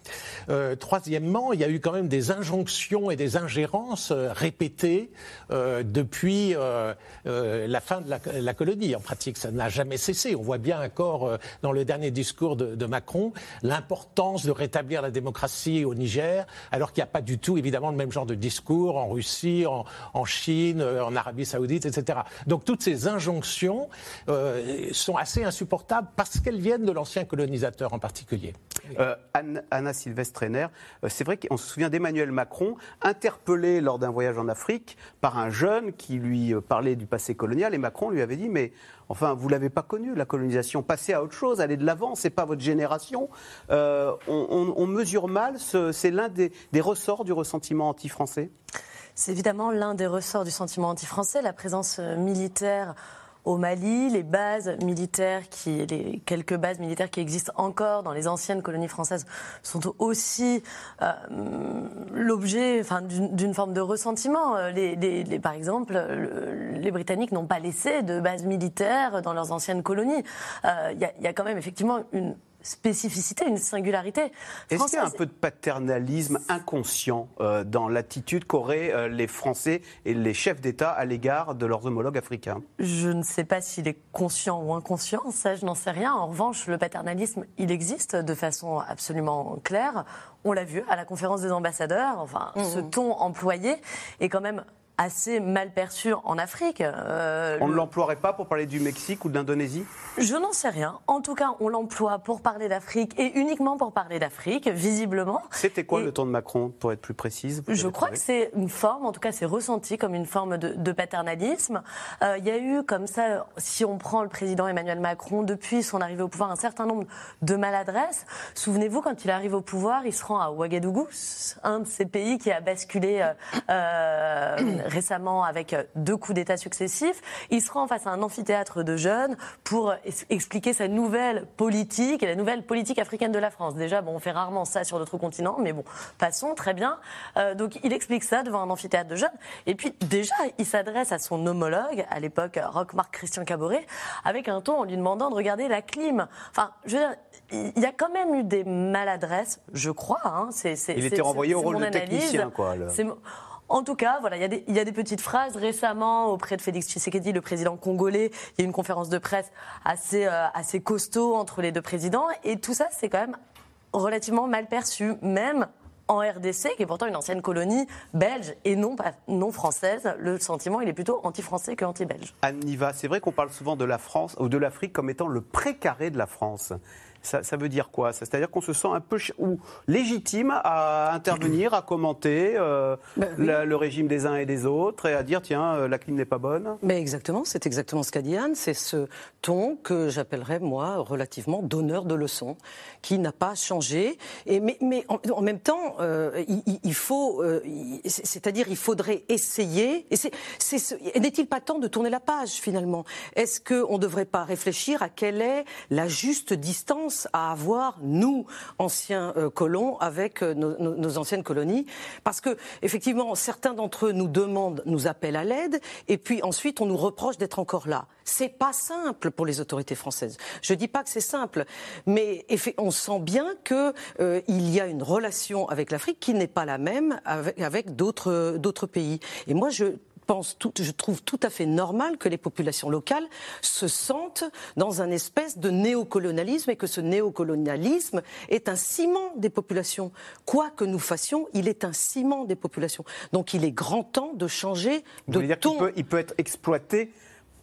Euh, troisièmement, il y a eu quand même des injonctions et des ingérences répétées depuis la fin de la, la, colonie. En pratique, ça n'a jamais cessé. On voit bien encore dans le dernier discours discours de, Macron, l'importance de rétablir la démocratie au Niger, alors qu'il n'y a pas du tout, évidemment, le même genre de discours en Russie, en, Chine, euh, en Arabie Saoudite, etc. Donc toutes ces injonctions euh, sont assez insupportables parce qu'elles viennent de l'ancien colonisateur en particulier. Euh, Anna Sylvestre c'est vrai qu'on se souvient d'Emmanuel Macron, interpellé lors d'un voyage en Afrique par un jeune qui lui parlait du passé colonial, et Macron lui avait dit, mais Enfin, vous l'avez pas connu, la colonisation. Passez à autre chose, allez de l'avant, c'est pas votre génération. Euh, on, mesure mal, c'est l'un des, ressorts du ressentiment anti-français? C'est évidemment l'un des ressorts du sentiment anti-français, la présence euh, militaire au Mali, les bases militaires, qui, les quelques bases militaires qui existent encore dans les anciennes colonies françaises sont aussi euh, l'objet enfin, d'une forme de ressentiment. Euh, par exemple, les Britanniques n'ont pas laissé de bases militaires dans leurs anciennes colonies. Euh, il y, a quand même effectivement une spécificité, une singularité. Est-ce qu'il y a un peu de paternalisme inconscient euh, dans l'attitude qu'auraient euh, les Français et les chefs d'État à l'égard de leurs homologues africains? Je ne sais pas s'il est conscient ou inconscient, ça je n'en sais rien. En revanche, le paternalisme, il existe de façon absolument claire. On l'a vu à la conférence des ambassadeurs, enfin, ce mmh. ton employé est quand même assez mal perçu en Afrique. Euh, on ne l'emploierait pas pour parler du Mexique ou de l'Indonésie? Je n'en sais rien. En tout cas, on l'emploie pour parler d'Afrique et uniquement pour parler d'Afrique, visiblement. C'était quoi le ton de Macron, pour être plus précise Je crois que c'est une forme, en tout cas c'est ressenti comme une forme de, paternalisme. Euh, il y a eu comme ça, si on prend le président Emmanuel Macron, depuis son arrivée au pouvoir, un certain nombre de maladresses. Souvenez-vous, quand il arrive au pouvoir, il se rend à Ouagadougou, un de ces pays qui a basculé euh, récemment avec deux coups d'État successifs. Il se rend face à un amphithéâtre de jeunes pour expliquer sa nouvelle politique et la nouvelle politique africaine de la France. Déjà, bon, on fait rarement ça sur d'autres continents, mais bon, passons, très bien. donc il explique ça devant un amphithéâtre de jeunes. Et puis déjà, il s'adresse à son homologue, à l'époque Roch-Marc Christian Caboret, avec un ton en lui demandant de regarder la clim. Enfin, je veux dire, il y a quand même eu des maladresses, je crois. Hein. il était renvoyé au rôle de technicien, quoi. En tout cas, voilà, il y, a des, petites phrases. Récemment, auprès de Félix Tshisekedi, le président congolais, il y a une conférence de presse assez, euh, assez costaud entre les deux présidents. Et tout ça, c'est quand même relativement mal perçu, même en RDC, qui est pourtant une ancienne colonie belge et non, non française. Le sentiment, il est plutôt anti-français que anti-belge. Anne c'est vrai qu'on parle souvent de la France ou de l'Afrique comme étant le précaré de la France ça, veut dire quoi C'est-à-dire qu'on se sent un peu ou légitime à intervenir, à commenter euh, ben le régime des uns et des autres et à dire tiens, euh, la clim n'est pas bonne? Mais exactement, c'est exactement ce qu'a dit Anne. C'est ce ton que j'appellerais, moi, relativement donneur de leçons, qui n'a pas changé. Et, mais, mais en, même temps, euh, il, faut. c'est-à-dire, il faudrait essayer. Et n'est-il pas temps de tourner la page, finalement? Est-ce qu'on ne devrait pas réfléchir à quelle est la juste distance à avoir, nous, anciens euh, colons, avec euh, nos, anciennes colonies. Parce que, effectivement, certains d'entre eux nous demandent, nous appellent à l'aide, et puis ensuite on nous reproche d'être encore là. C'est pas simple pour les autorités françaises. Je dis pas que c'est simple, mais on sent bien qu'il euh, y a une relation avec l'Afrique qui n'est pas la même avec, avec d'autres pays. Et moi, je je trouve tout à fait normal que les populations locales se sentent dans un espèce de néocolonialisme et que ce néocolonialisme est un ciment des populations. Quoi que nous fassions, il est un ciment des populations. Donc il est grand temps de changer de ton. il peut être exploité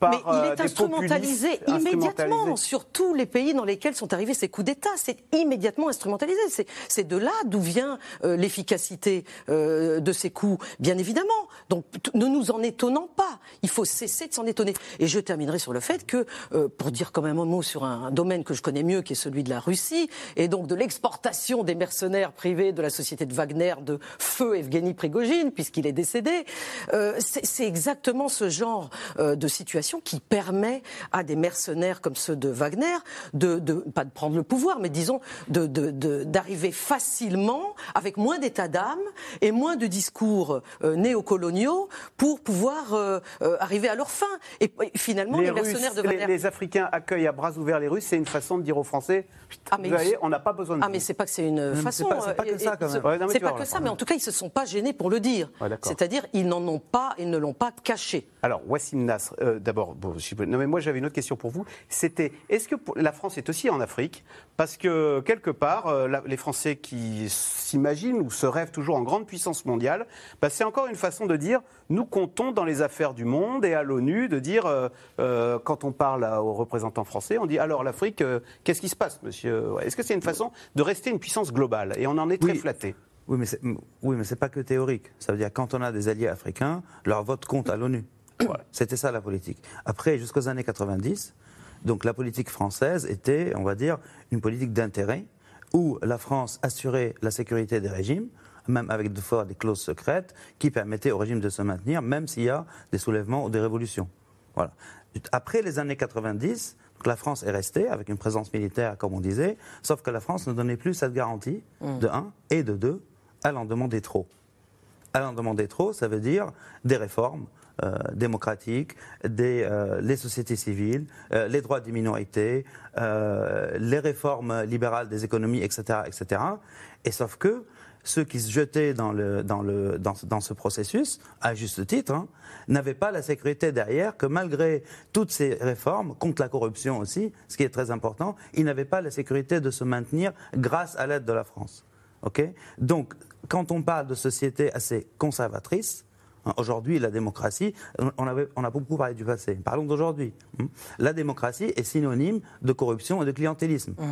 mais il euh, est instrumentalisé immédiatement sur tous les pays dans lesquels sont arrivés ces coups d'État. C'est immédiatement instrumentalisé. C'est de là d'où vient euh, l'efficacité euh, de ces coups, bien évidemment. Donc ne nous en étonnons pas. Il faut cesser de s'en étonner. Et je terminerai sur le fait que, pour dire quand même un mot sur un, domaine que je connais mieux, qui est celui de la Russie, et donc de l'exportation des mercenaires privés de la société de Wagner de feu Evgeny Prigogine, puisqu'il est décédé, c'est exactement ce genre de situation qui permet à des mercenaires comme ceux de Wagner de, pas de prendre le pouvoir, mais disons d'arriver facilement, avec moins d'état d'âme et moins de discours euh, néocoloniaux pour pouvoir euh, euh, arriver à leur fin. Et, finalement, les, mercenaires de Wagner... Les, Africains accueillent à bras ouverts les Russes, c'est une façon de dire aux Français, ah, vous voyez, on n'a pas besoin de Ah, mais c'est pas que c'est une façon... C'est pas, que ça, quand même. C'est pas que ça, mais en tout cas, ils se sont pas gênés pour le dire. C'est-à-dire, ils n'en ont pas, ils ne l'ont pas caché. Alors, Wassim Nasr, d'abord, non mais moi j'avais une autre question pour vous. C'était, est-ce que la France est aussi en Afrique? Parce que quelque part, euh, les Français qui s'imaginent ou se rêvent toujours en grande puissance mondiale, bah, c'est encore une façon de dire, nous comptons dans les affaires du monde et à l'ONU, de dire, euh, euh, quand on parle aux représentants français, on dit, alors l'Afrique, qu'est-ce qui se passe, monsieur? Est-ce que c'est une façon de rester une puissance globale? Et on en est très flatté. Oui, mais c'est, oui, pas que théorique. Ça veut dire quand on a des alliés africains, leur vote compte à l'ONU. C'était ça la politique. Après, jusqu'aux années 90, donc la politique française était, on va dire, une politique d'intérêt où la France assurait la sécurité des régimes, même avec de fois des clauses secrètes qui permettaient au régime de se maintenir, même s'il y a des soulèvements ou des révolutions. Voilà. Après les années 90, la France est restée avec une présence militaire, comme on disait, sauf que la France ne donnait plus cette garantie, mm. de un, et de deux, elle en demandait trop. Elle en demandait trop, ça veut dire des réformes, euh, démocratiques, des, euh, les sociétés civiles, euh, les droits des minorités, les réformes libérales des économies, etc., etc. Et sauf que ceux qui se jetaient dans, le, dans, le, dans, dans ce processus, à juste titre, hein, n'avaient pas la sécurité derrière que malgré toutes ces réformes, contre la corruption aussi, ce qui est très important, ils n'avaient pas la sécurité de se maintenir grâce à l'aide de la France. Donc, quand on parle de sociétés assez conservatrices, Hein, aujourd'hui, la démocratie, on, avait, on, a beaucoup parlé du passé, parlons d'aujourd'hui. Hein. La démocratie est synonyme de corruption et de clientélisme. Mmh.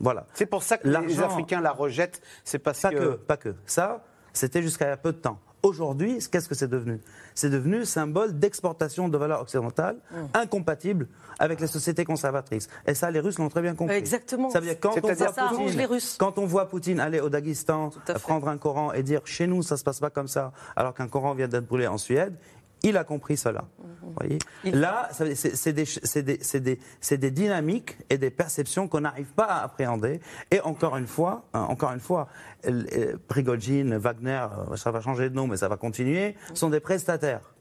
Voilà. C'est pour ça que les Africains la rejettent, c'est parce pas que... Pas que. Ça, c'était jusqu'à il y a peu de temps. Aujourd'hui, qu'est-ce que c'est devenu? C'est devenu symbole d'exportation de valeurs occidentales Mm. incompatibles avec les sociétés conservatrices. Et ça, les Russes l'ont très bien compris. Exactement. Ça veut dire quand on, voit ça Poutine, les Russes. quand on voit Poutine aller au Daghestan, prendre un Coran et dire chez nous, ça se passe pas comme ça, alors qu'un Coran vient d'être brûlé en Suède, il a compris cela. Vous voyez Là, c'est des, c'est des- c'est des- c'est des dynamiques et des perceptions qu'on n'arrive pas à appréhender. Et encore une fois, hein, encore une fois, euh, Prigogine, Wagner, euh, ça va changer de nom, mais ça va continuer, sont des prestataires.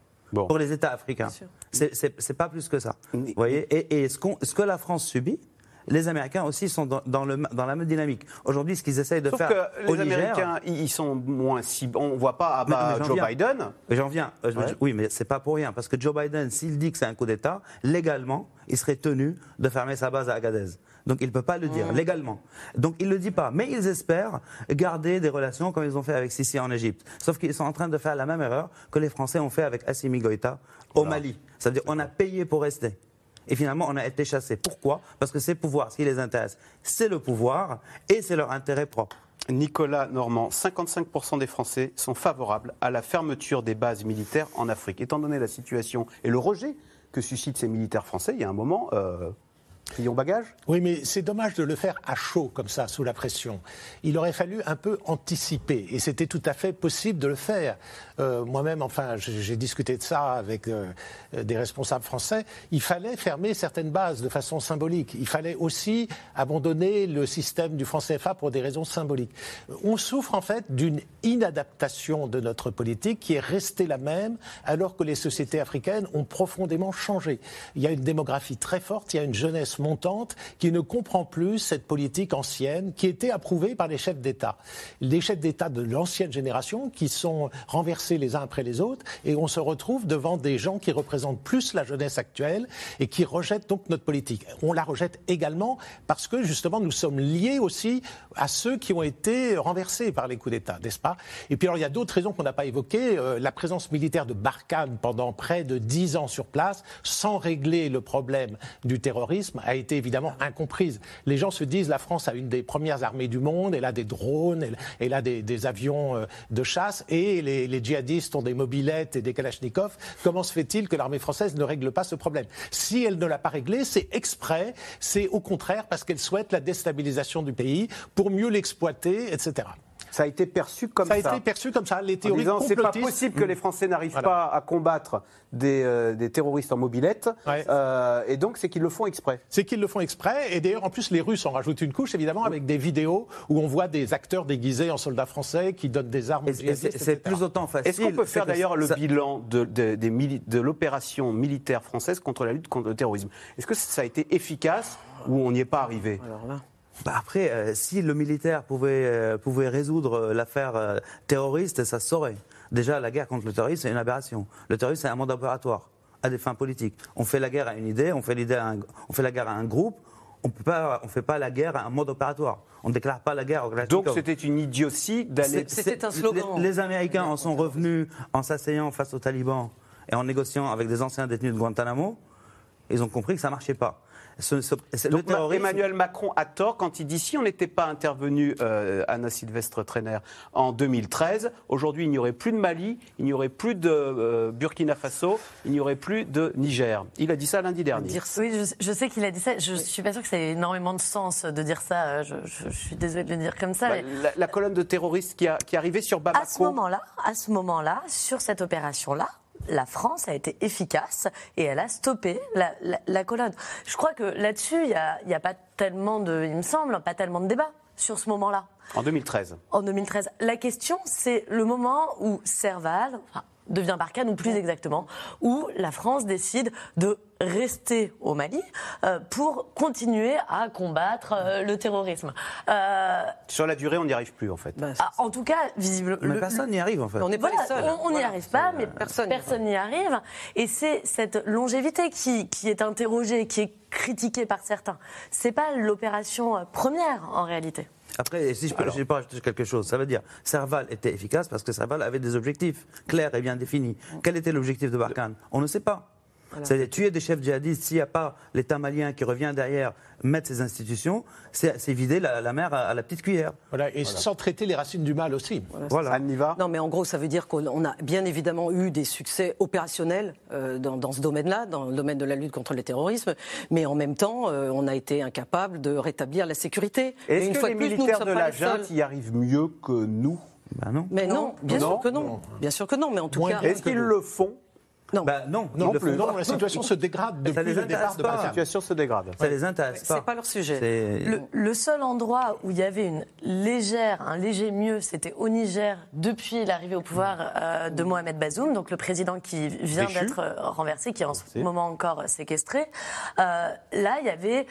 Pour les États africains. C'est- pas plus que ça. Vous voyez Et, et ce, qu'on- ce que la France subit, les Américains aussi sont dans, dans le, dans la même dynamique. Aujourd'hui, ce qu'ils essayent de Sauf faire que au les Niger, Américains, ils sont moins si. On ne voit pas à bas Joe viens. Biden. J'en viens. Euh, Ouais. Oui, mais c'est pas pour rien. Parce que Joe Biden, s'il dit que c'est un coup d'État, légalement, il serait tenu de fermer sa base à Agadez. Donc il ne peut pas le dire, légalement. Donc il ne le dit pas. Mais ils espèrent garder des relations comme ils ont fait avec Sisi en Égypte. Sauf qu'ils sont en train de faire la même erreur que les Français ont fait avec Assimi Goïta au Mali. C'est-à-dire on a payé pour rester. Et finalement, on a été chassé. Pourquoi? Parce que ces pouvoirs, ce qui les intéresse, c'est le pouvoir et c'est leur intérêt propre. Nicolas Normand, 55% des Français sont favorables à la fermeture des bases militaires en Afrique. Étant donné la situation et le rejet que suscitent ces militaires français, il y a un moment, euh, bagage? Oui, mais c'est dommage de le faire à chaud, comme ça, sous la pression. Il aurait fallu un peu anticiper, et c'était tout à fait possible de le faire. Euh, Moi-même, enfin, j'ai discuté de ça avec euh, des responsables français. Il fallait fermer certaines bases de façon symbolique. Il fallait aussi abandonner le système du franc CFA pour des raisons symboliques. On souffre en fait d'une inadaptation de notre politique qui est restée la même, alors que les sociétés africaines ont profondément changé. Il y a une démographie très forte, il y a une jeunesse montante qui ne comprend plus cette politique ancienne qui était approuvée par les chefs d'État. Les chefs d'État de l'ancienne génération qui sont renversés les uns après les autres et on se retrouve devant des gens qui représentent plus la jeunesse actuelle et qui rejettent donc notre politique. On la rejette également parce que justement nous sommes liés aussi à ceux qui ont été renversés par les coups d'État, n'est-ce pas? Et puis alors il y a d'autres raisons qu'on n'a pas évoquées. Euh, la présence militaire de Barkhane pendant près de dix ans sur place, sans régler le problème du terrorisme, a été évidemment incomprise. Les gens se disent la France a une des premières armées du monde, elle a des drones, elle, a des, des avions euh, de chasse et les, les djihadistes ont des mobilettes et des kalachnikovs. Comment se fait-il que l'armée française ne règle pas ce problème? Si elle ne l'a pas réglé, c'est exprès, c'est au contraire parce qu'elle souhaite la déstabilisation du pays pour mieux l'exploiter, etc. Ça a été perçu comme ça. Ça a été perçu comme ça. Les En théories disant, c'est pas possible que les Français n'arrivent Voilà. pas à combattre des, euh, des terroristes en mobilette. Euh, et donc, c'est qu'ils le font exprès. C'est qu'ils le font exprès. Et d'ailleurs, en plus, les Russes en rajoutent une couche, évidemment, avec des vidéos où on voit des acteurs déguisés en soldats français qui donnent des armes aux djihadistes, etc. Est-ce qu'on peut faire d'ailleurs le bilan de, de- l'opération militaire française contre la lutte contre le terrorisme? Est-ce que ça a été efficace ou on n'y est pas arrivé? Bah après, euh, si le militaire pouvait, euh, pouvait résoudre euh, l'affaire euh, terroriste, ça se saurait. Déjà, la guerre contre le terrorisme, c'est une aberration. Le terrorisme, c'est un monde opératoire, à des fins politiques. On fait la guerre à une idée, on fait, l'idée à un- on fait la guerre à un groupe, on ne fait pas la guerre à un mode opératoire. On ne déclare pas la guerre au Donc, c'était une idiotie d'aller. C'est- c'est- Les, les Américains en sont revenus en s'asseyant face aux talibans et en négociant avec des anciens détenus de Guantanamo. Ils ont compris que ça ne marchait pas. Ce- ce- c'est- le Donc, Ma- terrorisme- Emmanuel Macron a tort quand il dit si on n'était pas intervenu, euh, Anna Sylvestre Trainer, en 2013, aujourd'hui il n'y aurait plus de Mali, il n'y aurait plus de euh, Burkina Faso, il n'y aurait plus de Niger. Il a dit ça lundi dernier. Oui, je, je sais qu'il a dit ça. Je suis pas sûre que ça ait énormément de sens de dire ça. Je, je- je suis désolée de le dire comme ça. Bah, mais- la, la colonne de terroristes qui, a, qui est arrivée sur Bamako. À ce moment-là, à ce moment-là, sur cette opération-là, la France a été efficace et elle a stoppé la, la- la colonne. Je crois que là-dessus, il n'y a, y a pas tellement de, il me semble, pas tellement de débat sur ce moment-là. En 2013. En 2013. La question, c'est le moment où Serval enfin, devient Barkhane, ou plus exactement, où la France décide de rester au Mali euh, pour continuer à combattre euh, le terrorisme. Euh, Sur la durée, on n'y arrive plus en fait. ah, en tout cas, visiblement. Mais personne n'y arrive en fait. On n'est pas Voilà, les seuls. On on n'y Voilà. arrive pas, mais Personne personne n'y arrive. Et c'est cette longévité qui, qui est interrogée, qui est critiquée par certains. C'est pas l'opération première en réalité. Après, si je peux, je peux rajouter quelque chose, ça veut dire Serval était efficace parce que Serval avait des objectifs clairs et bien définis. Quel était l'objectif de Barkhane? On ne sait pas. C'est tuer des chefs djihadistes. S'il n'y a pas l'État malien qui revient derrière mettre ses institutions, c'est vider la, mer à, la petite cuillère. Voilà, et sans traiter les racines du mal aussi. Voilà. Anne va? Non, mais en gros, ça veut dire qu'on a bien évidemment eu des succès opérationnels euh, dans, ce domaine-là, dans le domaine de la lutte contre le terrorisme, mais en même temps, euh, on a été incapable de rétablir la sécurité. Est-ce que les militaires de la junte y arrivent mieux que nous? Ben non. Mais non, bien sûr que non. Bien sûr que non, mais en tout cas. Est-ce qu'ils le font? Non. Bah, non, non, plus. non, la situation se dégrade depuis le départ de La situation se dégrade. Ça les intéresse pas. C'est pas leur sujet. Le, seul endroit où il y avait une légère, un léger mieux, c'était au Niger depuis l'arrivée au pouvoir euh, de Mohamed Bazoum, donc le président qui vient d'être euh, renversé, qui est en ce moment encore séquestré. Euh, là, il y avait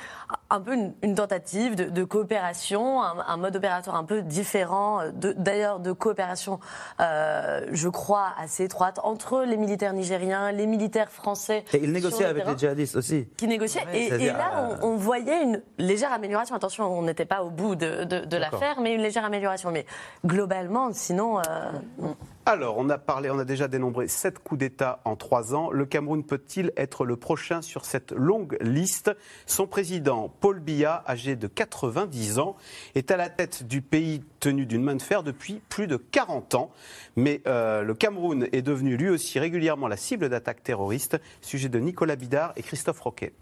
un peu une, tentative de, coopération, un, mode opératoire un peu différent, d'ailleurs de, coopération, je crois, assez étroite entre les militaires nigériens les militaires français. Et ils négociaient avec les djihadistes aussi. Qui négociaient. et, là, euh, on, voyait une légère amélioration. Attention, on n'était pas au bout de, l'affaire, mais une légère amélioration. Mais globalement, sinon. Euh, alors, on a parlé, on a déjà dénombré sept coups d'État en trois ans. Le Cameroun peut-il être le prochain sur cette longue liste? Son président, Paul Biya, âgé de 90 ans, est à la tête du pays tenu d'une main de fer depuis plus de 40 ans. Mais euh, le Cameroun est devenu lui aussi régulièrement la cible d'attaques terroristes. Sujet de Nicolas Bidard et Christophe Roquet.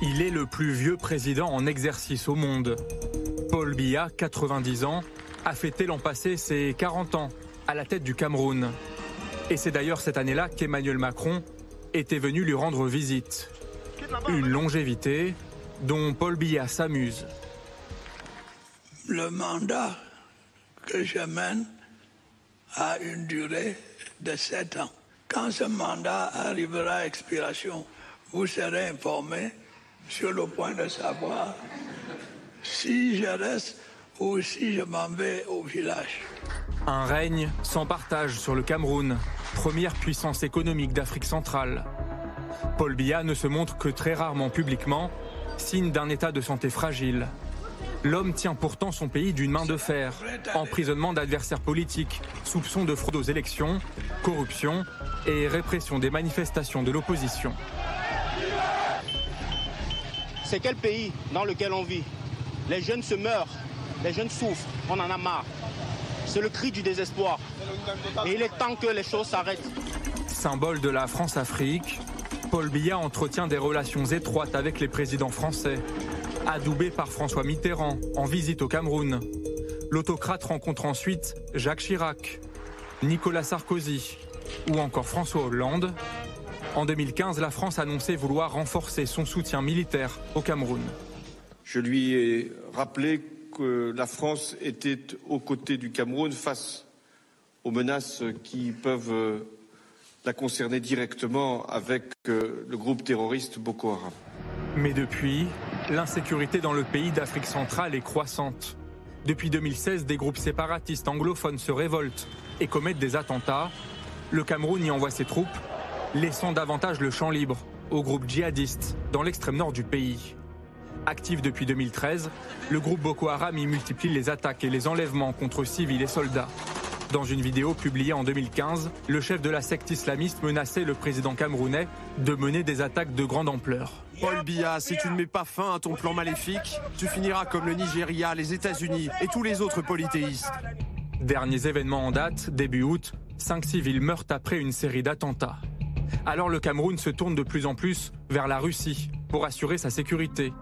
Il est le plus vieux président en exercice au monde. Paul Biya, 90 ans, a fêté l'an passé ses 40 ans à la tête du Cameroun. Et c'est d'ailleurs cette année-là qu'Emmanuel Macron était venu lui rendre visite. Une longévité dont Paul Biya s'amuse. Le mandat que je mène a une durée de 7 ans. Quand ce mandat arrivera à expiration, vous serez informé sur le point de savoir si je reste ou si je m'en vais au village. Un règne sans partage sur le Cameroun, première puissance économique d'Afrique centrale. Paul Biya ne se montre que très rarement publiquement, signe d'un état de santé fragile. L'homme tient pourtant son pays d'une main de fer. Emprisonnement d'adversaires politiques, soupçons de fraude aux élections, corruption et répression des manifestations de l'opposition. C'est quel pays dans lequel on vit? Les jeunes se meurent, les jeunes souffrent, on en a marre. C'est le cri du désespoir. Et il est temps que les choses s'arrêtent. Symbole de la France-Afrique, Paul Biya entretient des relations étroites avec les présidents français. Adoubé par François Mitterrand en visite au Cameroun. L'autocrate rencontre ensuite Jacques Chirac, Nicolas Sarkozy ou encore François Hollande. En 2015, la France annonçait vouloir renforcer son soutien militaire au Cameroun. Je lui ai rappelé que la France était aux côtés du Cameroun face aux menaces qui peuvent euh, la concerner directement avec euh, le groupe terroriste Boko Haram. Mais depuis, l'insécurité dans le pays d'Afrique centrale est croissante. Depuis 2016, des groupes séparatistes anglophones se révoltent et commettent des attentats. Le Cameroun y envoie ses troupes, laissant davantage le champ libre aux groupes djihadistes dans l'extrême nord du pays. Actif depuis 2013, le groupe Boko Haram y multiplie les attaques et les enlèvements contre civils et soldats. Dans une vidéo publiée en 2015, le chef de la secte islamiste menaçait le président camerounais de mener des attaques de grande ampleur. Paul Biya, si tu ne mets pas fin à ton plan maléfique, tu finiras comme le Nigeria, les États-Unis et tous les autres polythéistes. Derniers événements en date, début août, cinq civils meurent après une série d'attentats. Alors le Cameroun se tourne de plus en plus vers la Russie pour assurer sa sécurité.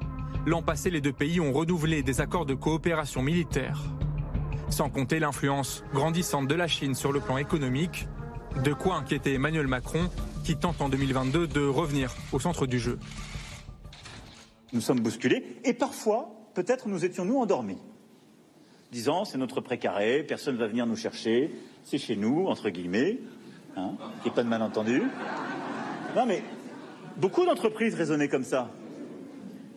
L'an passé, les deux pays ont renouvelé des accords de coopération militaire. Sans compter l'influence grandissante de la Chine sur le plan économique, de quoi inquiéter Emmanuel Macron, qui tente en 2022 de revenir au centre du jeu. Nous sommes bousculés et parfois, peut-être nous étions nous endormis, disant c'est notre précaré, personne ne va venir nous chercher, c'est chez nous, entre guillemets, hein, pas de malentendu. Non mais, beaucoup d'entreprises raisonnaient comme ça.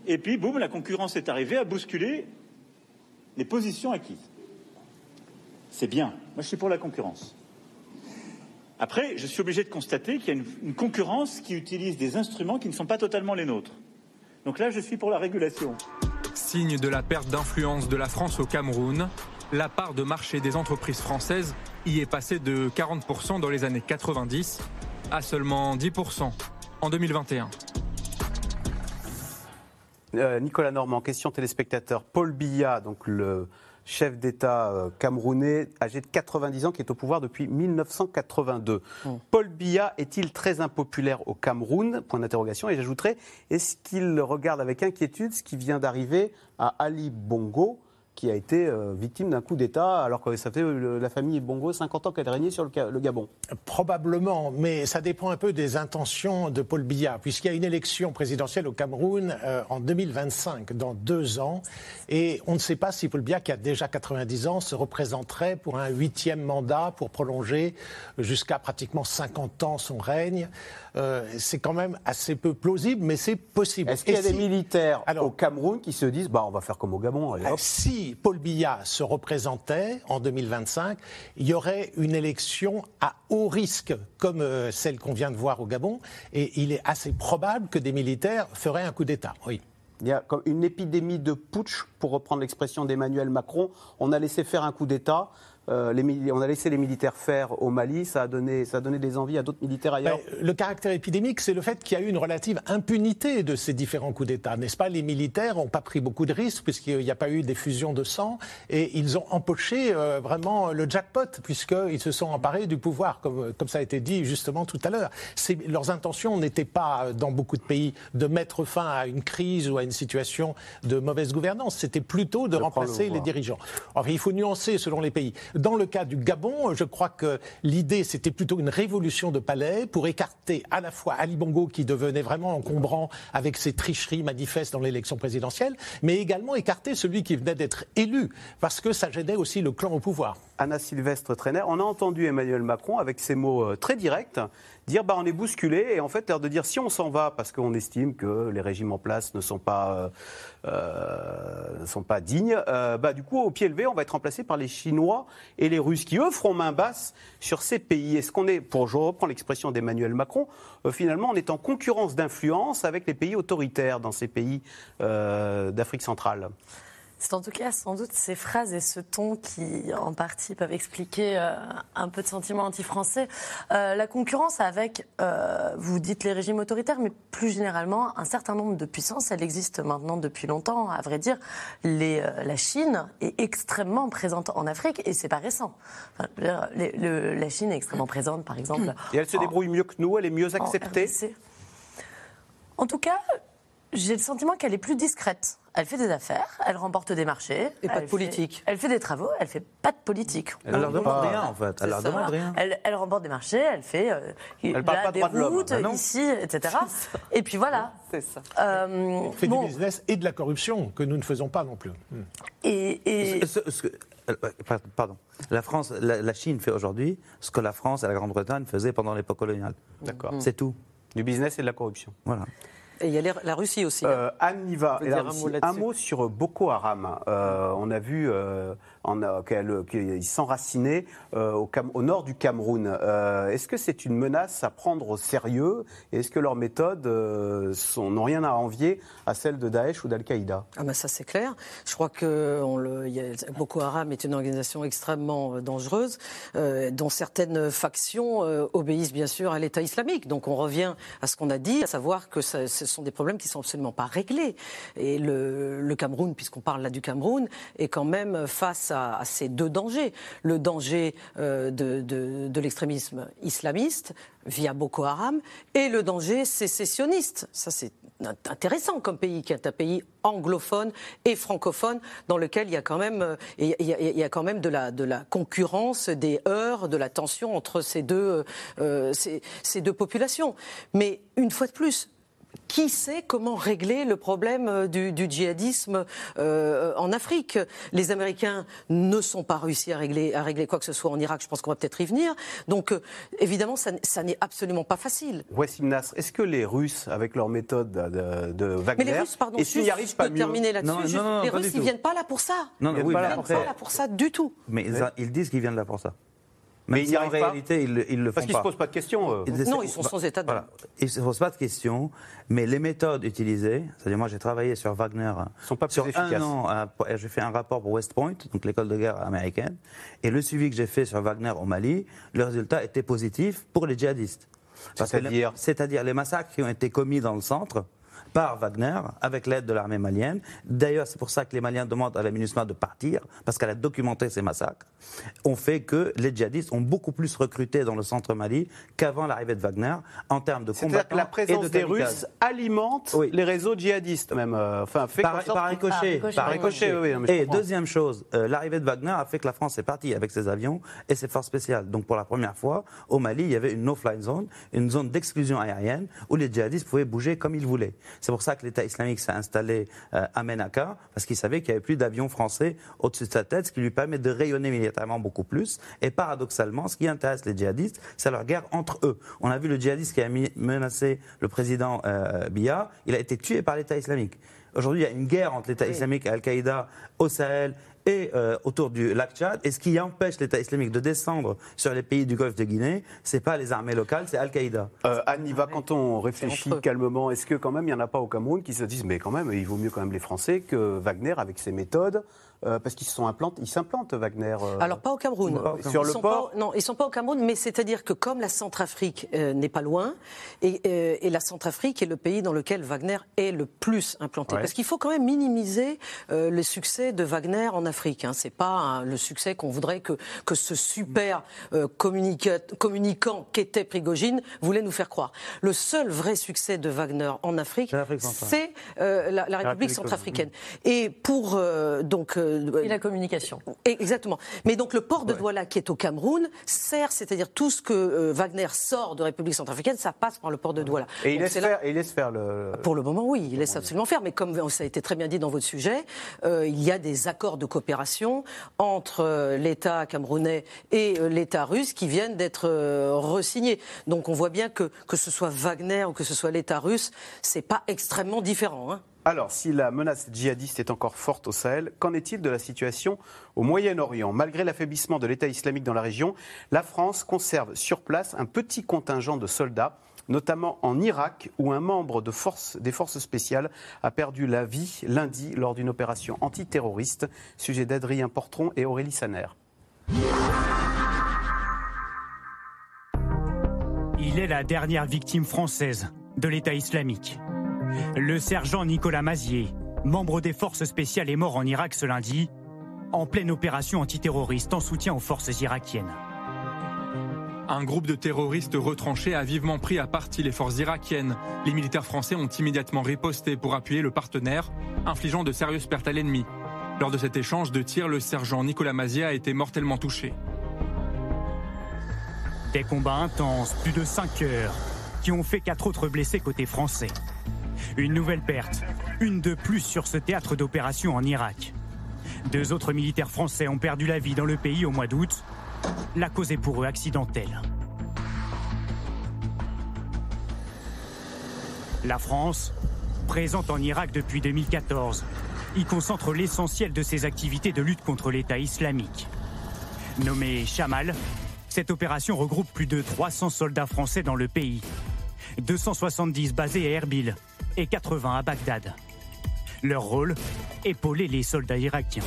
Et puis, boum, la concurrence est arrivée à bousculer les positions acquises. C'est bien. Moi, je suis pour la concurrence. Après, je suis obligé de constater qu'il y a une, concurrence qui utilise des instruments qui ne sont pas totalement les nôtres. Donc là, je suis pour la régulation. Signe de la perte d'influence de la France au Cameroun, la part de marché des entreprises françaises y est passée de 40% dans les années 90 à seulement 10% en 2021. Euh, Nicolas Normand, question téléspectateur. Paul Biya, donc le chef d'État euh, camerounais, âgé de 90 ans, qui est au pouvoir depuis 1982. Paul Biya est-il très impopulaire au Cameroun? Point d'interrogation. Et j'ajouterais, est-ce qu'il regarde avec inquiétude ce qui vient d'arriver à Ali Bongo? Qui a été euh, victime d'un coup d'État, alors que ça fait la famille Bongo 50 ans qu'elle régnait sur le, Ga- le Gabon. Probablement, mais ça dépend un peu des intentions de Paul Biya, puisqu'il y a une élection présidentielle au Cameroun euh, en 2025, dans deux ans, et on ne sait pas si Paul Biya, qui a déjà 90 ans, se représenterait pour un huitième mandat pour prolonger jusqu'à pratiquement 50 ans son règne. Euh, c'est quand même assez peu plausible, mais c'est possible. Est-ce qu'il y a des si- militaires au Cameroun qui se disent bah, on va faire comme au Gabon allez, hop. Si Paul Biya se représentait en 2025, il y aurait une élection à haut risque, comme euh, celle qu'on vient de voir au Gabon, et il est assez probable que des militaires feraient un coup d'État. Oui. Il y a comme une épidémie de putsch, pour reprendre l'expression d'Emmanuel Macron. On a laissé faire un coup d'État. Euh, les on a laissé les militaires faire au Mali. Ça a donné, ça a donné des envies à d'autres militaires ailleurs. Ben, le caractère épidémique, c'est le fait qu'il y a eu une relative impunité de ces différents coups d'État, n'est-ce pas? Les militaires n'ont pas pris beaucoup de risques puisqu'il n'y a pas eu d'effusion de sang et ils ont empoché euh, vraiment le jackpot puisqu'ils se sont emparés du pouvoir, comme, comme ça a été dit justement tout à l'heure. Leurs intentions n'étaient pas, euh, dans beaucoup de pays, de mettre fin à une crise ou à une situation de mauvaise gouvernance. C'était plutôt de, De prendre le remplacer les dirigeants. Enfin, il faut nuancer selon les pays. Dans le cas du Gabon, je crois que l'idée, c'était plutôt une révolution de palais pour écarter à la fois Ali Bongo, qui devenait vraiment encombrant avec ses tricheries manifestes dans l'élection présidentielle, mais également écarter celui qui venait d'être élu, parce que ça gênait aussi le clan au pouvoir. Anna Sylvestre Trainer, on a entendu Emmanuel Macron avec ses mots euh, très directs dire bah, on est bousculé et en fait l'air de dire si on s'en va parce qu'on estime que les régimes en place ne sont pas, euh, euh, ne sont pas dignes, euh, bah, du coup au pied levé on va être remplacé par les Chinois et les Russes qui eux feront main basse sur ces pays. Est-ce qu'on est, pour je reprends l'expression d'Emmanuel Macron, finalement on est en concurrence d'influence avec les pays autoritaires dans ces pays d'Afrique centrale? C'est en tout cas sans doute ces phrases et ce ton qui, en partie, peuvent expliquer euh, un peu de sentiment anti-français. Euh, la concurrence avec, euh, vous dites les régimes autoritaires, mais plus généralement, un certain nombre de puissances, elle existe maintenant depuis longtemps. À vrai dire, les, la Chine est extrêmement présente en Afrique et c'est pas récent. Enfin, le- la Chine est extrêmement présente, par exemple. Et elle se en- débrouille mieux que nous, elle est mieux acceptée? En tout cas, j'ai le sentiment qu'elle est plus discrète. Elle fait des affaires, elle remporte des marchés. Et pas de politique. fait- elle fait des travaux, elle fait pas de politique. Elle leur demande rien, en fait. Elle leur ça. demande rien. Elle, elle remporte des marchés, elle fait euh, Elle parle là, pas de des de l'homme. routes Ah non. ici, etc. Et puis voilà. C'est ça. Euh, On fait bon, du business et de la corruption, que nous ne faisons pas non plus. Et, et- Ce- ce que- euh, pardon. La France, la, la Chine fait aujourd'hui ce que la France et la Grande-Bretagne faisaient pendant l'époque coloniale. D'accord. C'est tout. Du business et de la corruption. Voilà. Et il y a la Russie aussi. hein. Euh, Anne Niva, et la mot un mot sur Boko Haram. Euh, on a vu euh, en, euh, qu'elle- qu'ils s'enracinaient euh, au, nord du Cameroun. Euh, est-ce que c'est une menace à prendre au sérieux? Et est-ce que leurs méthodes euh, sont- n'ont rien à envier à celles de Daesh ou d'Al-Qaïda? Ah ben ça c'est clair. Je crois que y a- Boko Haram est une organisation extrêmement euh, dangereuse, euh, dont certaines factions euh, obéissent bien sûr à l'État islamique. Donc on revient à ce qu'on a dit, à savoir que ce sont des problèmes qui sont absolument pas réglés. Et le, le Cameroun, puisqu'on parle là du Cameroun, est quand même face à, ces deux dangers. Le danger euh, de, de- l'extrémisme islamiste via Boko Haram et le danger sécessionniste. Ça c'est intéressant comme pays, qui est un pays anglophone et francophone, dans lequel il y a quand même, euh, il y a, quand même de la, de la concurrence, des heurts, de la tension entre ces deux, euh, ces deux populations. Mais une fois de plus, qui sait comment régler le problème euh, du, du djihadisme euh, en Afrique Les Américains ne sont pas réussi à régler, à régler quoi que ce soit en Irak. Je pense qu'on va peut-être y venir. Donc, euh, évidemment, ça, n'est absolument pas facile. Wassim Nasr, est-ce que les Russes, avec leur méthode de, de Wagner, Mais les Russes, pardon, et s'ils n'y arrivent je pas peux mieux terminer là-dessus. Non, non, juste, non, les Russes, ils tout. viennent pas là pour ça. Non, non, Ils oui, viennent pas là Ils pour viennent après- pas là pour ça du tout. Mais ils disent qu'ils viennent là pour ça. Mais ils si n'y en arrivent pas réalité, ils, le- ils le font Parce qu'ils ne se posent pas de questions. euh. Ils essaient- Non, ils sont sans état d'âme. Voilà. Ils ne se posent pas de questions, mais les méthodes utilisées, c'est-à-dire moi j'ai travaillé sur Wagner sont pas plus sur efficaces. un an, et j'ai fait un rapport pour West Point, donc l'école de guerre américaine, et le suivi que j'ai fait sur Wagner au Mali, le résultat était positif pour les djihadistes. C'est-à-dire C'est-à-dire les massacres qui ont été commis dans le centre par Wagner, avec l'aide de l'armée malienne. D'ailleurs, c'est pour ça que les Maliens demandent à la MINUSMA de partir, parce qu'elle a documenté ces massacres. ont fait que les djihadistes ont beaucoup plus recruté dans le centre Mali qu'avant l'arrivée de Wagner, en termes de C'est-à-dire combattants que la et présence de des. Russes alimente les réseaux djihadistes, même. euh, Enfin, fait Par, qu'ils- ricochet. Par ricochet, oui, Et deuxième chose, euh, l'arrivée de Wagner a fait que la France est partie avec ses avions et ses forces spéciales. Donc pour la première fois, au Mali, il y avait une no-fly zone, une zone d'exclusion aérienne où les djihadistes pouvaient bouger comme ils voulaient. C'est pour ça que l'État islamique s'est installé euh, à Menaka, parce qu'il savait qu'il n'y avait plus d'avions français au-dessus de sa tête, ce qui lui permet de rayonner militairement beaucoup plus. Et paradoxalement, ce qui intéresse les djihadistes, c'est leur guerre entre eux. On a vu le djihadiste qui a menacé le président euh, Biya, il a été tué par l'État islamique. Aujourd'hui, il y a une guerre entre l'État islamique et Al-Qaïda au Sahel et euh, autour du lac Tchad. Et ce qui empêche l'État islamique de descendre sur les pays du Golfe de Guinée, c'est pas les armées locales, c'est Al-Qaïda. Euh, Anne Niva, quand on réfléchit calmement, est-ce que quand même il n'y en a pas au Cameroun qui se disent mais quand même il vaut mieux quand même les Français que Wagner avec ses méthodes euh, parce qu'ils se sont implantés, ils s'implantent Wagner. euh, Alors pas au Cameroun. Pas au Cameroun. Sur Ils le sont port pas- Non, ils sont pas au Cameroun, mais c'est-à-dire que comme la Centrafrique euh, n'est pas loin, et, et la Centrafrique est le pays dans lequel Wagner est le plus implanté. Ouais. Parce qu'il faut quand même minimiser le succès de Wagner en Afrique. Hein. C'est pas hein, le succès qu'on voudrait que que ce super communica- communicant qu'était Prigogine voulait nous faire croire. Le seul vrai succès de Wagner en Afrique, c'est la, la République centrafricaine. Et pour donc Et la communication. Exactement. Mais donc le port de Douala qui est au Cameroun sert, c'est-à-dire tout ce que euh, Wagner sort de République centrafricaine, ça passe par le port de Douala. Et il Donc laisse, là- faire, et il laisse faire le. pour le moment, oui, il laisse absolument faire. Mais comme ça a été très bien dit dans votre sujet, euh, il y a des accords de coopération entre euh, l'État camerounais et euh, l'État russe qui viennent d'être euh, resignés. Donc on voit bien que que ce soit Wagner ou que ce soit l'État russe, c'est pas extrêmement différent. Hein. Alors, si la menace djihadiste est encore forte au Sahel, qu'en est-il de la situation au Moyen-Orient? Malgré l'affaiblissement de l'État islamique dans la région, la France conserve sur place un petit contingent de soldats, notamment en Irak, où un membre des forces spéciales a perdu la vie lundi lors d'une opération antiterroriste. Sujet d'Adrien Portron et Aurélie Saner. Il est la dernière victime française de l'État islamique. Le sergent Nicolas Mazier, membre des forces spéciales, est mort en Irak ce lundi, en pleine opération antiterroriste en soutien aux forces irakiennes. Un groupe de terroristes retranchés a vivement pris à partie les forces irakiennes. Les militaires français ont immédiatement riposté pour appuyer le partenaire, infligeant de sérieuses pertes à l'ennemi. Lors de cet échange de tirs, le sergent Nicolas Mazia a été mortellement touché. Des combats intenses, plus de 5 heures, qui ont fait quatre autres blessés côté français. Une nouvelle perte, une de plus sur ce théâtre d'opération en Irak. Deux autres militaires français ont perdu la vie dans le pays au mois d'août. La cause est pour eux accidentelle. La France, présente en Irak depuis 2014, y concentre l'essentiel de ses activités de lutte contre l'État islamique. Nommée Chamal, cette opération regroupe plus de 300 soldats français dans le pays, 270 basés à Erbil et 80 à Bagdad. Leur rôle Épauler les soldats irakiens.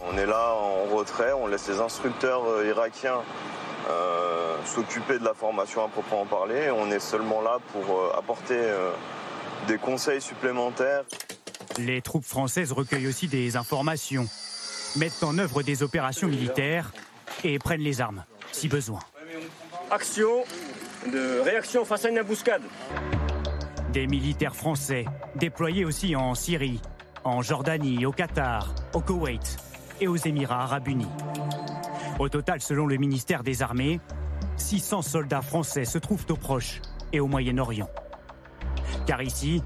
On est là en retrait, on laisse les instructeurs euh, irakiens euh, s'occuper de la formation à proprement parler. On est seulement là pour euh, apporter euh, des conseils supplémentaires. Les troupes françaises recueillent aussi des informations, mettent en œuvre des opérations militaires et prennent les armes, si besoin. Action de réaction face à une embuscade. Des militaires français déployés aussi en Syrie, en Jordanie, au Qatar, au Koweït et aux Émirats arabes unis. Au total, selon le ministère des Armées, 600 soldats français se trouvent au Proche et au Moyen-Orient. Car ici,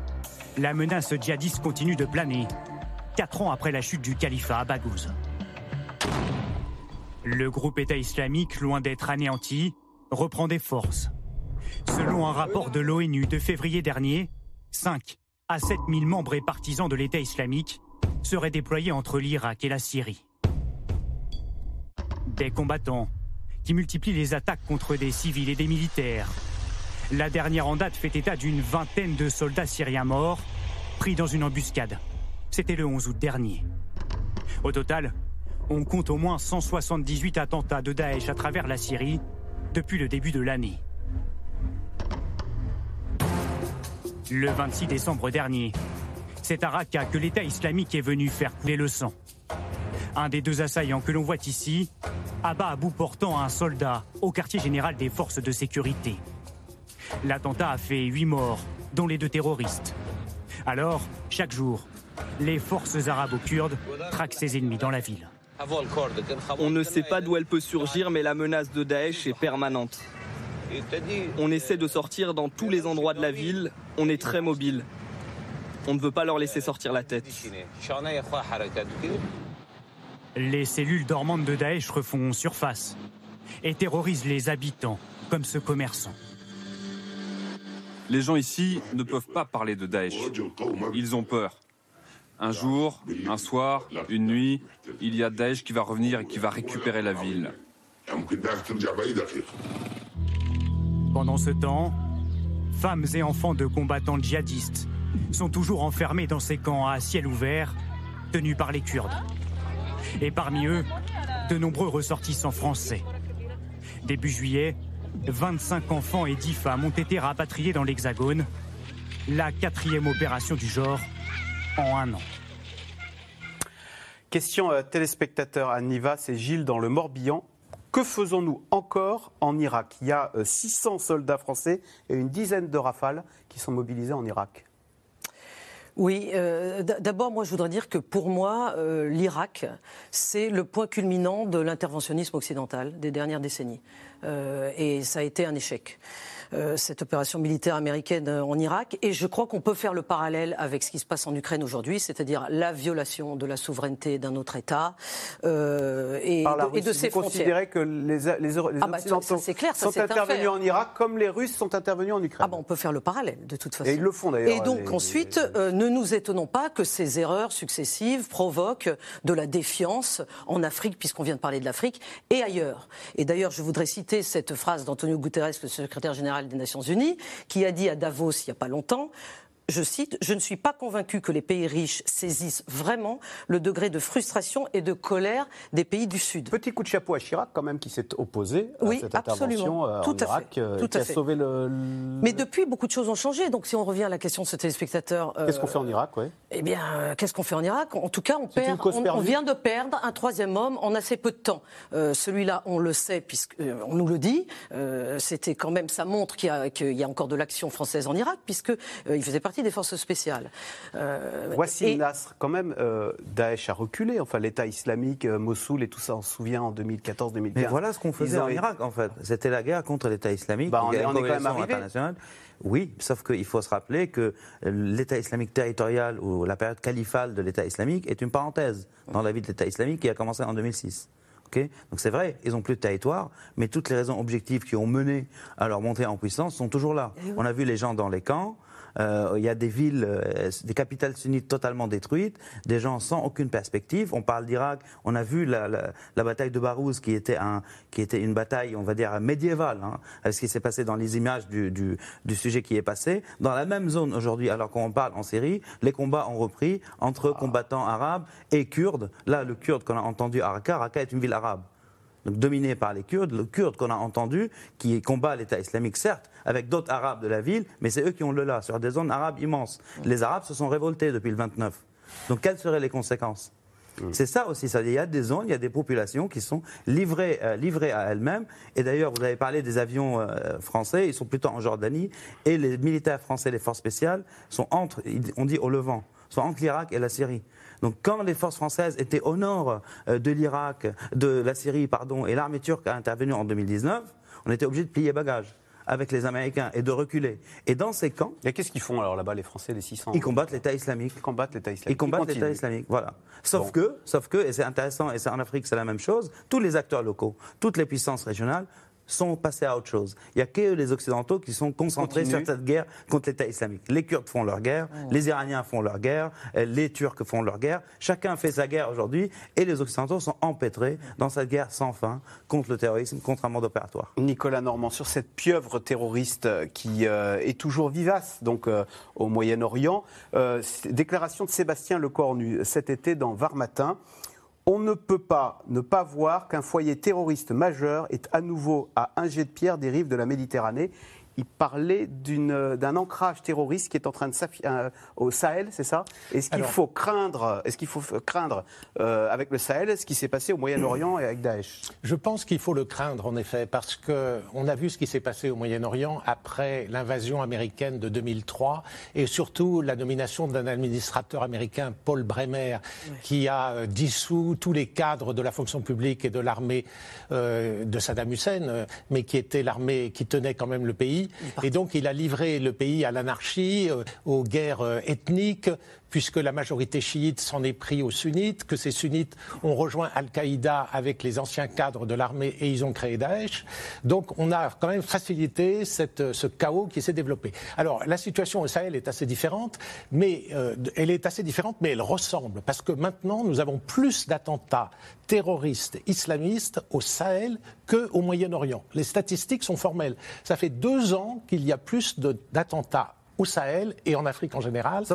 la menace djihadiste continue de planer, quatre ans après la chute du califat à Baghouz. Le groupe État islamique, loin d'être anéanti, reprend des forces. Selon un rapport de l'ONU de février dernier, 5 à 7 000 membres et partisans de l'État islamique seraient déployés entre l'Irak et la Syrie. Des combattants qui multiplie les attaques contre des civils et des militaires. La dernière en date fait état d'une vingtaine de soldats syriens morts, pris dans une embuscade. C'était le 11 août dernier. Au total, on compte au moins 178 attentats de Daesh à travers la Syrie depuis le début de l'année. Le 26 décembre dernier, c'est à Raqqa que l'État islamique est venu faire couler le sang. Un des deux assaillants que l'on voit ici abat à bout portant un soldat au quartier général des forces de sécurité. L'attentat a fait huit morts, dont les deux terroristes. Alors, chaque jour, les forces arabo-kurdes traquent ses ennemis dans la ville. On ne sait pas d'où elle peut surgir, mais la menace de Daesh est permanente. On essaie de sortir dans tous les endroits de la ville, on est très mobile. On ne veut pas leur laisser sortir la tête. Les cellules dormantes de Daesh refont surface et terrorisent les habitants, comme ce commerçant. Les gens ici ne peuvent pas parler de Daesh. Ils ont peur. Un jour, un soir, une nuit, il y a Daesh qui va revenir et qui va récupérer la ville. Pendant ce temps, femmes et enfants de combattants djihadistes sont toujours enfermés dans ces camps à ciel ouvert, tenus par les Kurdes. Et parmi eux, de nombreux ressortissants français. Début juillet, 25 enfants et 10 femmes ont été rapatriés dans l'Hexagone, la quatrième opération du genre en un an. Question euh, téléspectateur à Niva, c'est Gilles dans le Morbihan. Que faisons-nous encore en Irak? Il y a euh, 600 soldats français et une dizaine de rafales qui sont mobilisés en Irak. Oui, euh, d'abord, moi, je voudrais dire que pour moi, euh, l'Irak, c'est le point culminant de l'interventionnisme occidental des dernières décennies. Euh, et ça a été un échec. Euh, cette opération militaire américaine euh, en Irak. Et je crois qu'on peut faire le parallèle avec ce qui se passe en Ukraine aujourd'hui, c'est-à-dire la violation de la souveraineté d'un autre État euh, et, Par la de, et de Russie, ses vous considérez frontières. que les, les, les Ah bah, Occidentaux c'est clair, ça, sont intervenus en Irak comme les Russes sont intervenus en Ukraine. Ah bah, on peut faire le parallèle, de toute façon. Et ils le font d'ailleurs. Et donc les- ensuite, euh, ne nous étonnons pas que ces erreurs successives provoquent de la défiance en Afrique, puisqu'on vient de parler de l'Afrique, et ailleurs. Et d'ailleurs, je voudrais citer cette phrase d'Antonio Guterres, le secrétaire général des Nations Unies, qui a dit à Davos il n'y a pas longtemps. Je cite, Je ne suis pas convaincu que les pays riches saisissent vraiment le degré de frustration et de colère des pays du Sud. Petit coup de chapeau à Chirac, quand même, qui s'est opposé Oui, à cette absolument. intervention euh, Tout en à Irak, fait. euh, Tout qui à a fait. sauvé le. Mais depuis, beaucoup de choses ont changé. Donc, si on revient à la question de ce téléspectateur. euh, Qu'est-ce qu'on fait en Irak, ouais? Eh bien, euh, qu'est-ce qu'on fait en Irak? En tout cas, on, perd, on, vient de perdre un troisième homme en assez peu de temps. Euh, Celui-là, on le sait, puisqu'on nous le dit. C'était quand même, ça montre qu'il y, y a encore de l'action française en Irak, puisqu'il faisait partie des forces spéciales. Euh, et- Nasr, quand même, euh, Daesh a reculé. Enfin, l'État islamique, euh, Mossoul et tout ça, on se souvient en 2014-2015. Mais voilà ce qu'on faisait en Irak, en fait. C'était la guerre contre l'État islamique. Bah, on est- une on est quand même arrivé. Oui, sauf qu'il faut se rappeler que l'État islamique territorial ou la période califale de l'État islamique est une parenthèse dans la vie de l'État islamique qui a commencé en 2006. Ok? Donc c'est vrai, ils n'ont plus de territoire, mais toutes les raisons objectives qui ont mené à leur montée en puissance sont toujours là. Eh On a vu les gens dans les camps, il y a des villes, euh, des capitales sunnites totalement détruites, des gens sans aucune perspective. On parle d'Irak, on a vu la, la- la bataille de Barouz qui était, un, qui était une bataille, on va dire, médiévale, hein, avec ce qui s'est passé dans les images du, du- du sujet qui est passé. Dans la même zone aujourd'hui, alors qu'on parle en Syrie, les combats ont repris entre combattants arabes et kurdes. Là, le kurde qu'on a entendu à Raqqa, Raqqa est une ville arabe donc dominé par les Kurdes, le Kurde qu'on a entendu, qui combat l'État islamique, certes, avec d'autres Arabes de la ville, mais c'est eux qui ont le là, sur des zones arabes immenses. Les Arabes se sont révoltés depuis le 29. Donc quelles seraient les conséquences? C'est ça aussi, ça. il y a des zones, il y a des populations qui sont livrées, euh, livrées à elles-mêmes. Et d'ailleurs, vous avez parlé des avions euh, français, ils sont plutôt en Jordanie, et les militaires français, les forces spéciales, sont entre, on dit au Levant, sont entre l'Irak et la Syrie. Donc quand les forces françaises étaient au nord euh, de l'Irak, de la Syrie, pardon, et l'armée turque a intervenu en 2019, on était obligé de plier bagages avec les Américains et de reculer. Et dans ces camps, Et qu'est-ce qu'ils font alors là-bas, les Français, les 600 ils combattent l'État islamique. Ils combattent l'État islamique. Ils combattent l'État islamique, voilà. Sauf Bon. que, sauf que, et c'est intéressant, et c'est en Afrique c'est la même chose, tous les acteurs locaux, toutes les puissances régionales sont passés à autre chose. Il n'y a que les Occidentaux qui sont concentrés Continue. sur cette guerre contre l'État islamique. Les Kurdes font leur guerre, les Iraniens font leur guerre, euh, les Turcs font leur guerre. Chacun fait sa guerre aujourd'hui et les Occidentaux sont empêtrés dans cette guerre sans fin contre le terrorisme, contre un monde opératoire. Nicolas Normand, sur cette pieuvre terroriste qui euh, est toujours vivace donc euh, au Moyen-Orient, euh, déclaration de Sébastien Lecornu cet été dans Var Matin. On ne peut pas ne pas voir qu'un foyer terroriste majeur est à nouveau à un jet de pierre des rives de la Méditerranée. Il parlait d'une, euh, d'un ancrage terroriste qui est en train de euh, au Sahel, c'est ça? Est-ce qu'il faut craindre, est-ce qu'il faut craindre euh, avec le Sahel ce qui s'est passé au Moyen-Orient et avec Daesh? Je pense qu'il faut le craindre en effet, parce que on a vu ce qui s'est passé au Moyen-Orient après l'invasion américaine de 2003 et surtout la nomination d'un administrateur américain, Paul Bremer, qui a euh, dissous tous les cadres de la fonction publique et de l'armée euh, de Saddam Hussein, mais qui était l'armée qui tenait quand même le pays. Et donc il a livré le pays à l'anarchie, euh, aux guerres euh, ethniques puisque la majorité chiite s'en est pris aux sunnites, que ces sunnites ont rejoint Al-Qaïda avec les anciens cadres de l'armée et ils ont créé Daesh. Donc on a quand même facilité ce chaos qui s'est développé. Alors la situation au Sahel est assez différente, mais euh, elle est assez différente, mais elle ressemble parce que maintenant nous avons plus d'attentats terroristes islamistes au Sahel qu'au Moyen-Orient. Les statistiques sont formelles. Ça fait deux ans qu'il y a plus d'attentats au Sahel et en Afrique en général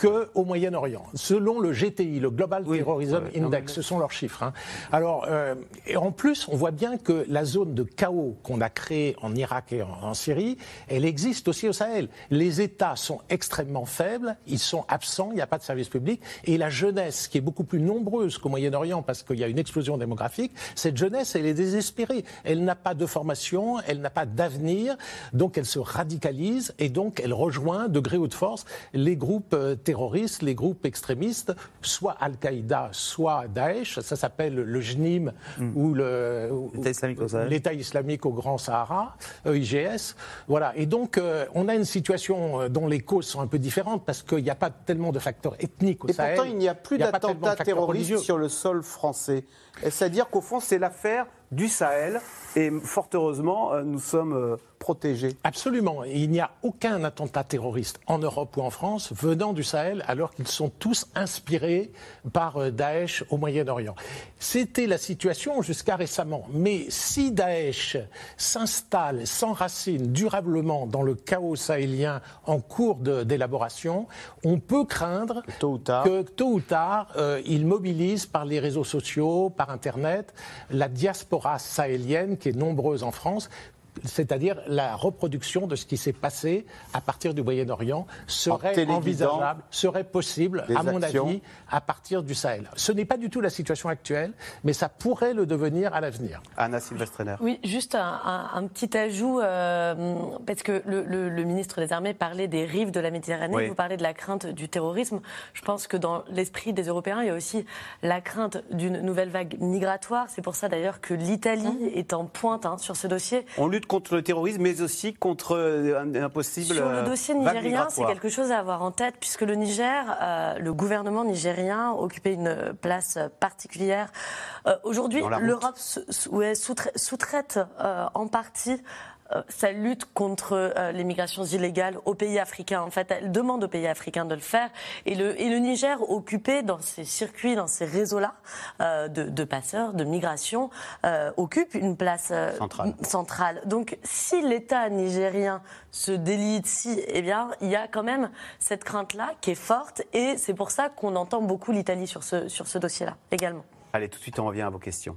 qu'au Moyen-Orient. Selon le GTI, le Global Terrorism Index, ce sont leurs chiffres. hein. Alors, euh, et en plus, on voit bien que la zone de chaos qu'on a créée en Irak et en, en Syrie, elle existe aussi au Sahel. Les États sont extrêmement faibles, ils sont absents, il n'y a pas de service public, et la jeunesse, qui est beaucoup plus nombreuse qu'au Moyen-Orient parce qu'il y a une explosion démographique, cette jeunesse, elle est désespérée. Elle n'a pas de formation, elle n'a pas d'avenir, donc elle se radicalise et donc elle rejoint de gré ou de force les groupes euh, terroristes, les groupes extrémistes, soit Al-Qaïda, soit Daesh, ça s'appelle le JNIM ou le ou- L'État islamique au islamique Grand Sahara, euh, IGS. Voilà. Et donc, euh, on a une situation euh, dont les causes sont un peu différentes parce qu'il n'y a pas tellement de facteurs ethniques au Et Sahel. pourtant, il n'y a plus d'attentats terroristes religieux. sur le sol français. Et C'est-à-dire qu'au fond, c'est l'affaire du Sahel. Et fort heureusement, euh, nous sommes euh, protégés. Absolument. Et il n'y a aucun attentat terroriste en Europe ou en France venant du Sahel alors qu'ils sont tous inspirés par euh, Daesh au Moyen-Orient. C'était la situation jusqu'à récemment. Mais si Daesh s'installe, s'enracine durablement dans le chaos sahélien en cours d'élaboration, on peut craindre tôt ou tard, que tôt ou tard, euh, il mobilise par les réseaux sociaux, par Internet, la diaspora sahélienne qui est nombreuse en France c'est-à-dire la reproduction de ce qui s'est passé à partir du Moyen-Orient serait envisageable, serait possible, à mon actions. avis, à partir du Sahel. Ce n'est pas du tout la situation actuelle, mais ça pourrait le devenir à l'avenir. Anna Silvestrener. Oui, juste un, un- un petit ajout, euh, parce que le, le- le ministre des Armées parlait des rives de la Méditerranée, Oui. vous parlez de la crainte du terrorisme. Je pense que dans l'esprit des Européens, il y a aussi la crainte d'une nouvelle vague migratoire. C'est pour ça d'ailleurs que l'Italie est en pointe hein, sur ce dossier. On lutte contre le terrorisme, mais aussi contre euh, un, possible Sur le euh, dossier nigérien, c'est quelque chose à avoir en tête, puisque le Niger, euh, le gouvernement nigérien occupait une place particulière. Euh, Aujourd'hui, l'Europe sous- sous-traite en partie sa lutte contre euh, les migrations illégales aux pays africains. En fait, elle demande aux pays africains de le faire. Et le, et le Niger, occupé dans ces circuits, dans ces réseaux-là euh, de, de passeurs, de migration, euh, occupe une place euh, Centrale. centrale. Donc, si l'État nigérien se délite, si, eh bien, il y a quand même cette crainte-là qui est forte, et c'est pour ça qu'on entend beaucoup l'Italie sur ce, sur ce dossier-là également. Allez, tout de suite, on revient à vos questions.